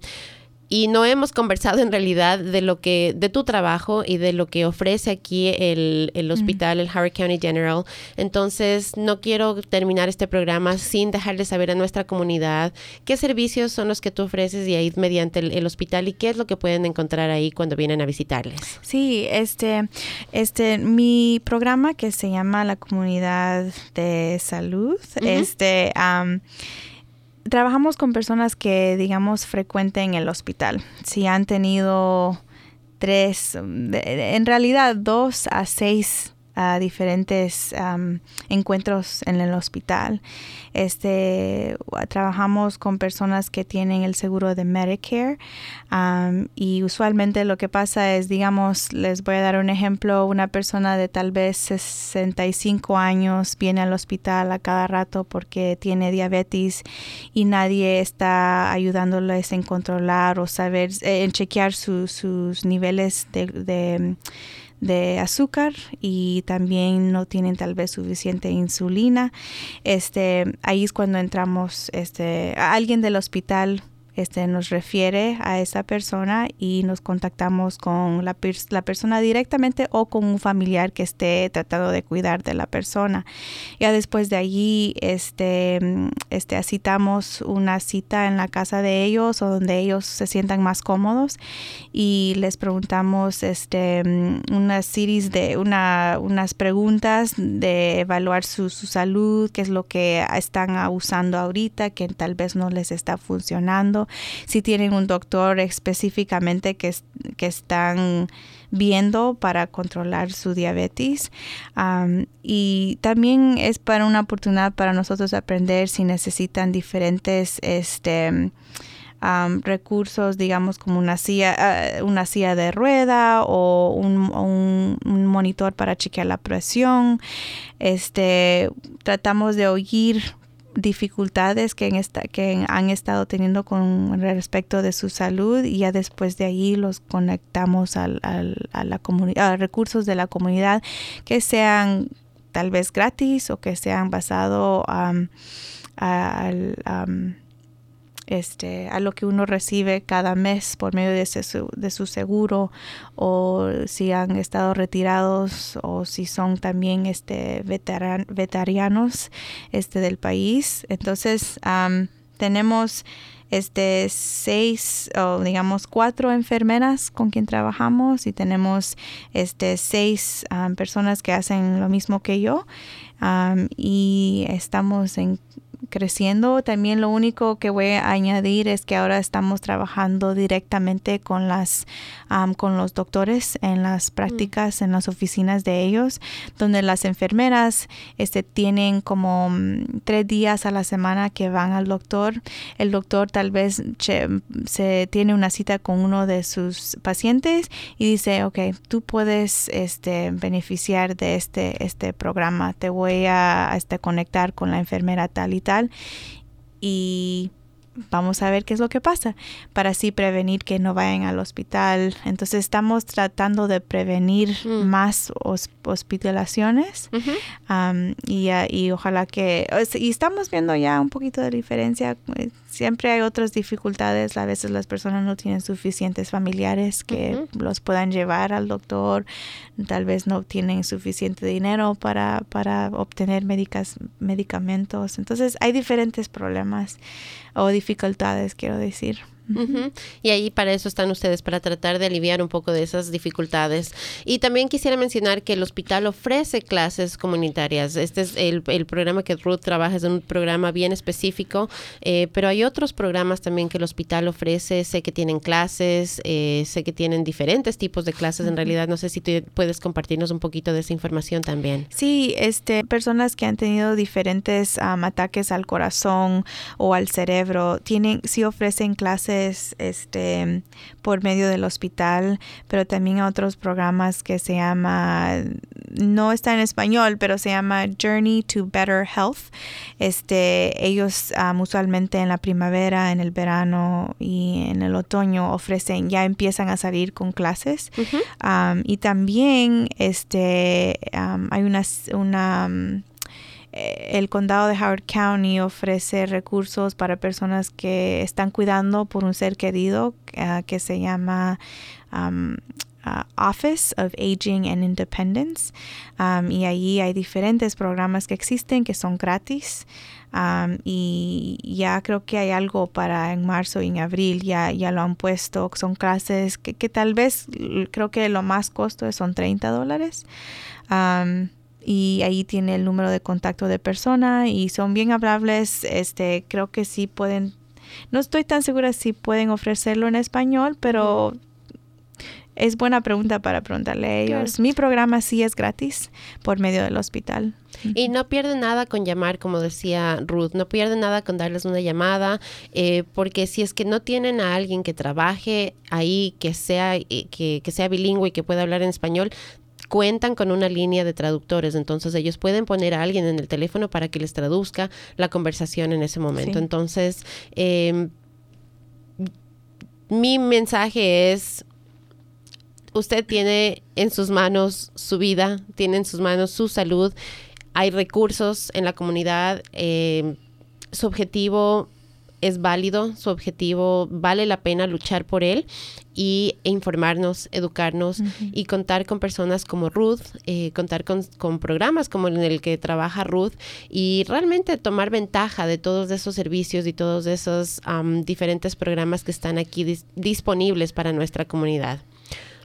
Speaker 1: y no hemos conversado en realidad de lo que, de tu trabajo y de lo que ofrece aquí el, el hospital, el Howard County General. Entonces, no quiero terminar este programa sin dejarle saber a nuestra comunidad qué servicios son los que tú ofreces y ahí mediante el, hospital y qué es lo que pueden encontrar ahí cuando vienen a visitarles.
Speaker 2: Sí, este, este, mi programa que se llama la comunidad de salud, este, trabajamos con personas que, digamos, frecuenten el hospital. Si han tenido tres, en realidad dos a seis a diferentes encuentros en el hospital. Este, trabajamos con personas que tienen el seguro de Medicare y usualmente lo que pasa es, digamos, les voy a dar un ejemplo, una persona de tal vez 65 años viene al hospital a cada rato porque tiene diabetes y nadie está ayudándoles en controlar o saber, en chequear sus niveles de de azúcar y también no tienen tal vez suficiente insulina. Este, ahí es cuando entramos, este, alguien del hospital este, nos refiere a esa persona y nos contactamos con la, la, persona directamente o con un familiar que esté tratando de cuidar de la persona. Ya después de allí, este, este, asitamos una cita en la casa de ellos o donde ellos se sientan más cómodos y les preguntamos este, una series de una, unas preguntas de evaluar su, su salud, qué es lo que están usando ahorita, que tal vez no les está funcionando si tienen un doctor específicamente que, que están viendo para controlar su diabetes. y también es para una oportunidad para nosotros aprender si necesitan diferentes este, recursos, digamos como una silla, ah, una silla de rueda o un, un, monitor para chequear la presión. Este, tratamos de oír dificultades que, en esta, que han estado teniendo con respecto de su salud y ya después de ahí los conectamos al, a la a recursos de la comunidad que sean tal vez gratis o que sean basado um, al este, a lo que uno recibe cada mes por medio de, su, de su seguro o si han estado retirados o si son también este, veteran, veteranos este, del país. Entonces, tenemos este seis o digamos cuatro enfermeras con quien trabajamos y tenemos este seis personas que hacen lo mismo que yo y estamos en creciendo. También lo único que voy a añadir es que ahora estamos trabajando directamente con las con los doctores en las mm. prácticas en las oficinas de ellos, donde las enfermeras este tienen como mm, tres días a la semana que van al doctor. El doctor tal vez se tiene una cita con uno de sus pacientes y dice, ok, tú puedes este beneficiar de este este programa. Te voy a este, conectar con la enfermera tal y tal y vamos a ver qué es lo que pasa para así prevenir que no vayan al hospital. Entonces estamos tratando de prevenir mm. más hospitalizaciones y, y, ojalá que... Y estamos viendo ya un poquito de diferencia. Siempre hay otras dificultades. A veces las personas no tienen suficientes familiares que los puedan llevar al doctor. Tal vez no tienen suficiente dinero para, para obtener medicamentos. Entonces hay diferentes problemas o dificultades, quiero decir.
Speaker 1: Y ahí para eso están ustedes, para tratar de aliviar un poco de esas dificultades. Y también quisiera mencionar que el hospital ofrece clases comunitarias. Este es el, programa que Ruth trabaja, es un programa bien específico, eh, pero hay otros programas también que el hospital ofrece. Sé que tienen clases, eh, sé que tienen diferentes tipos de clases. En realidad, no sé si tú puedes compartirnos un poquito de esa información también.
Speaker 2: Sí, este, personas que han tenido diferentes ataques al corazón o al cerebro, tienen, sí ofrecen clases este, por medio del hospital, pero también otros programas que se llama, no está en español, pero se llama Journey to Better Health. Este, ellos usualmente en la primavera, en el verano y en el otoño ofrecen, ya empiezan a salir con clases. y también este, hay una, una eh, el condado de Howard County ofrece recursos para personas que están cuidando por un ser querido eh, que se llama um, uh, Office of Aging and Independence. Um, y ahí hay diferentes programas que existen que son gratis. Um, y ya creo que hay algo para en marzo y en abril ya, ya lo han puesto son clases que, que tal vez creo que lo más costo son 30 dólares y ahí tiene el número de contacto de persona y son bien hablables. Este, creo que sí pueden, no estoy tan segura si pueden ofrecerlo en español, pero es buena pregunta para preguntarle a ellos. Mi programa sí es gratis por medio del hospital.
Speaker 1: Y no pierde nada con llamar, como decía Ruth, no pierde nada con darles una llamada, eh, porque si es que no tienen a alguien que trabaje ahí, que sea, eh, que, que sea bilingüe y que pueda hablar en español, cuentan con una línea de traductores, entonces ellos pueden poner a alguien en el teléfono para que les traduzca la conversación en ese momento. Entonces, em, mi mensaje es, usted tiene en sus manos su vida, tiene en sus manos su salud, hay recursos en la comunidad, em, su objetivo es válido su objetivo, vale la pena luchar por él y informarnos, educarnos y contar con personas como Ruth, eh, contar con, programas como en el que trabaja Ruth y realmente tomar ventaja de todos esos servicios y todos esos diferentes programas que están aquí disponibles para nuestra comunidad.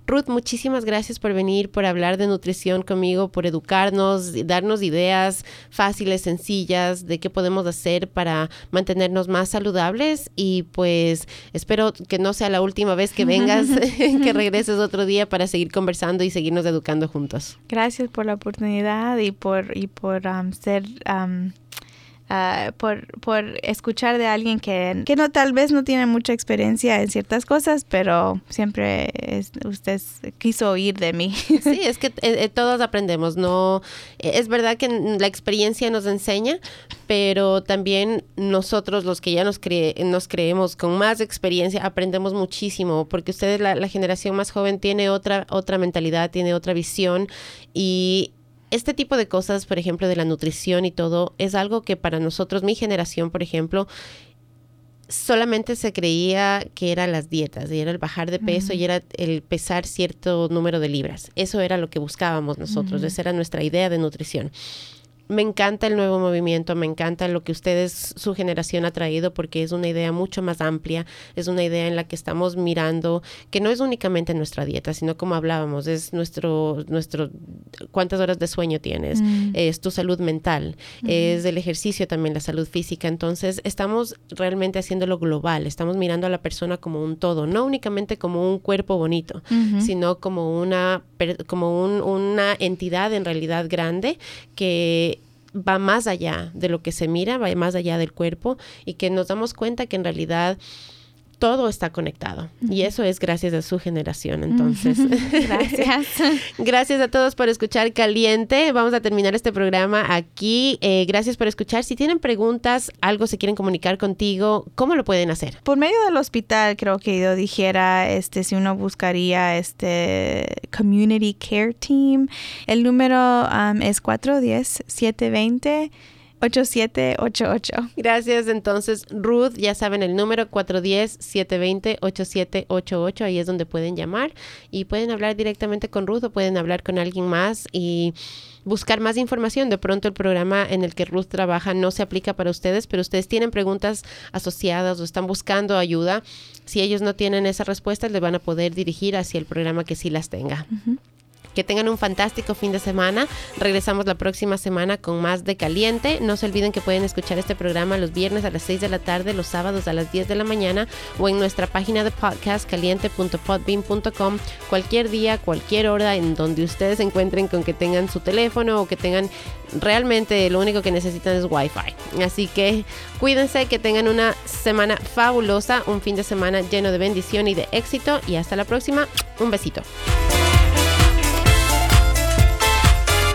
Speaker 1: Ruth, muchísimas gracias por venir, por hablar de nutrición conmigo, por educarnos, darnos ideas fáciles, sencillas de qué podemos hacer para mantenernos más saludables y pues espero que no sea la última vez que vengas, que regreses otro día para seguir conversando y seguirnos educando juntos.
Speaker 2: Gracias por la oportunidad y por, y por ser... Ah, por, por escuchar de alguien que, que, no tal vez no tiene mucha experiencia en ciertas cosas, pero siempre usted quiso oír de mí.
Speaker 1: Sí, es que eh, eh, todos aprendemos, no es verdad que la experiencia nos enseña, pero también nosotros los que ya nos, nos creemos con más experiencia aprendemos muchísimo, porque ustedes la, la generación más joven tiene otra otra mentalidad, tiene otra visión y este tipo de cosas, por ejemplo, de la nutrición y todo, es algo que para nosotros, mi generación, por ejemplo, solamente se creía que eran las dietas, y era el bajar de peso y era el pesar cierto número de libras. Eso era lo que buscábamos nosotros, esa era nuestra idea de nutrición me encanta el nuevo movimiento, me encanta lo que ustedes, su generación ha traído, porque es una idea mucho más amplia, es una idea en la que estamos mirando, que no es únicamente nuestra dieta, sino como hablábamos, es nuestro, nuestro, cuántas horas de sueño tienes, mm. es tu salud mental, es el ejercicio también, la salud física. Entonces, estamos realmente haciéndolo global, estamos mirando a la persona como un todo, no únicamente como un cuerpo bonito, sino como una, como un, una entidad en realidad grande que va más allá de lo que se mira, va más allá del cuerpo y que nos damos cuenta que en realidad todo está conectado y eso es gracias a su generación. Entonces,
Speaker 2: gracias.
Speaker 1: gracias a todos por escuchar Caliente. Vamos a terminar este programa aquí. Eh, gracias por escuchar. Si tienen preguntas, algo se quieren comunicar contigo, ¿cómo lo pueden hacer?
Speaker 2: Por medio del hospital, creo que yo dijera, este, si uno buscaría este Community Care Team, el número um, es 410 720 8788.
Speaker 1: Gracias. Entonces, Ruth, ya saben el número 410-720-8788. Ahí es donde pueden llamar y pueden hablar directamente con Ruth o pueden hablar con alguien más y buscar más información. De pronto el programa en el que Ruth trabaja no se aplica para ustedes, pero ustedes tienen preguntas asociadas o están buscando ayuda. Si ellos no tienen esa respuesta, les van a poder dirigir hacia el programa que sí las tenga. Que tengan un fantástico fin de semana. Regresamos la próxima semana con más de Caliente. No se olviden que pueden escuchar este programa los viernes a las 6 de la tarde, los sábados a las 10 de la mañana o en nuestra página de podcast caliente.podbean.com cualquier día, cualquier hora en donde ustedes se encuentren con que tengan su teléfono o que tengan realmente lo único que necesitan es Wi-Fi. Así que cuídense, que tengan una semana fabulosa, un fin de semana lleno de bendición y de éxito y hasta la próxima. Un besito.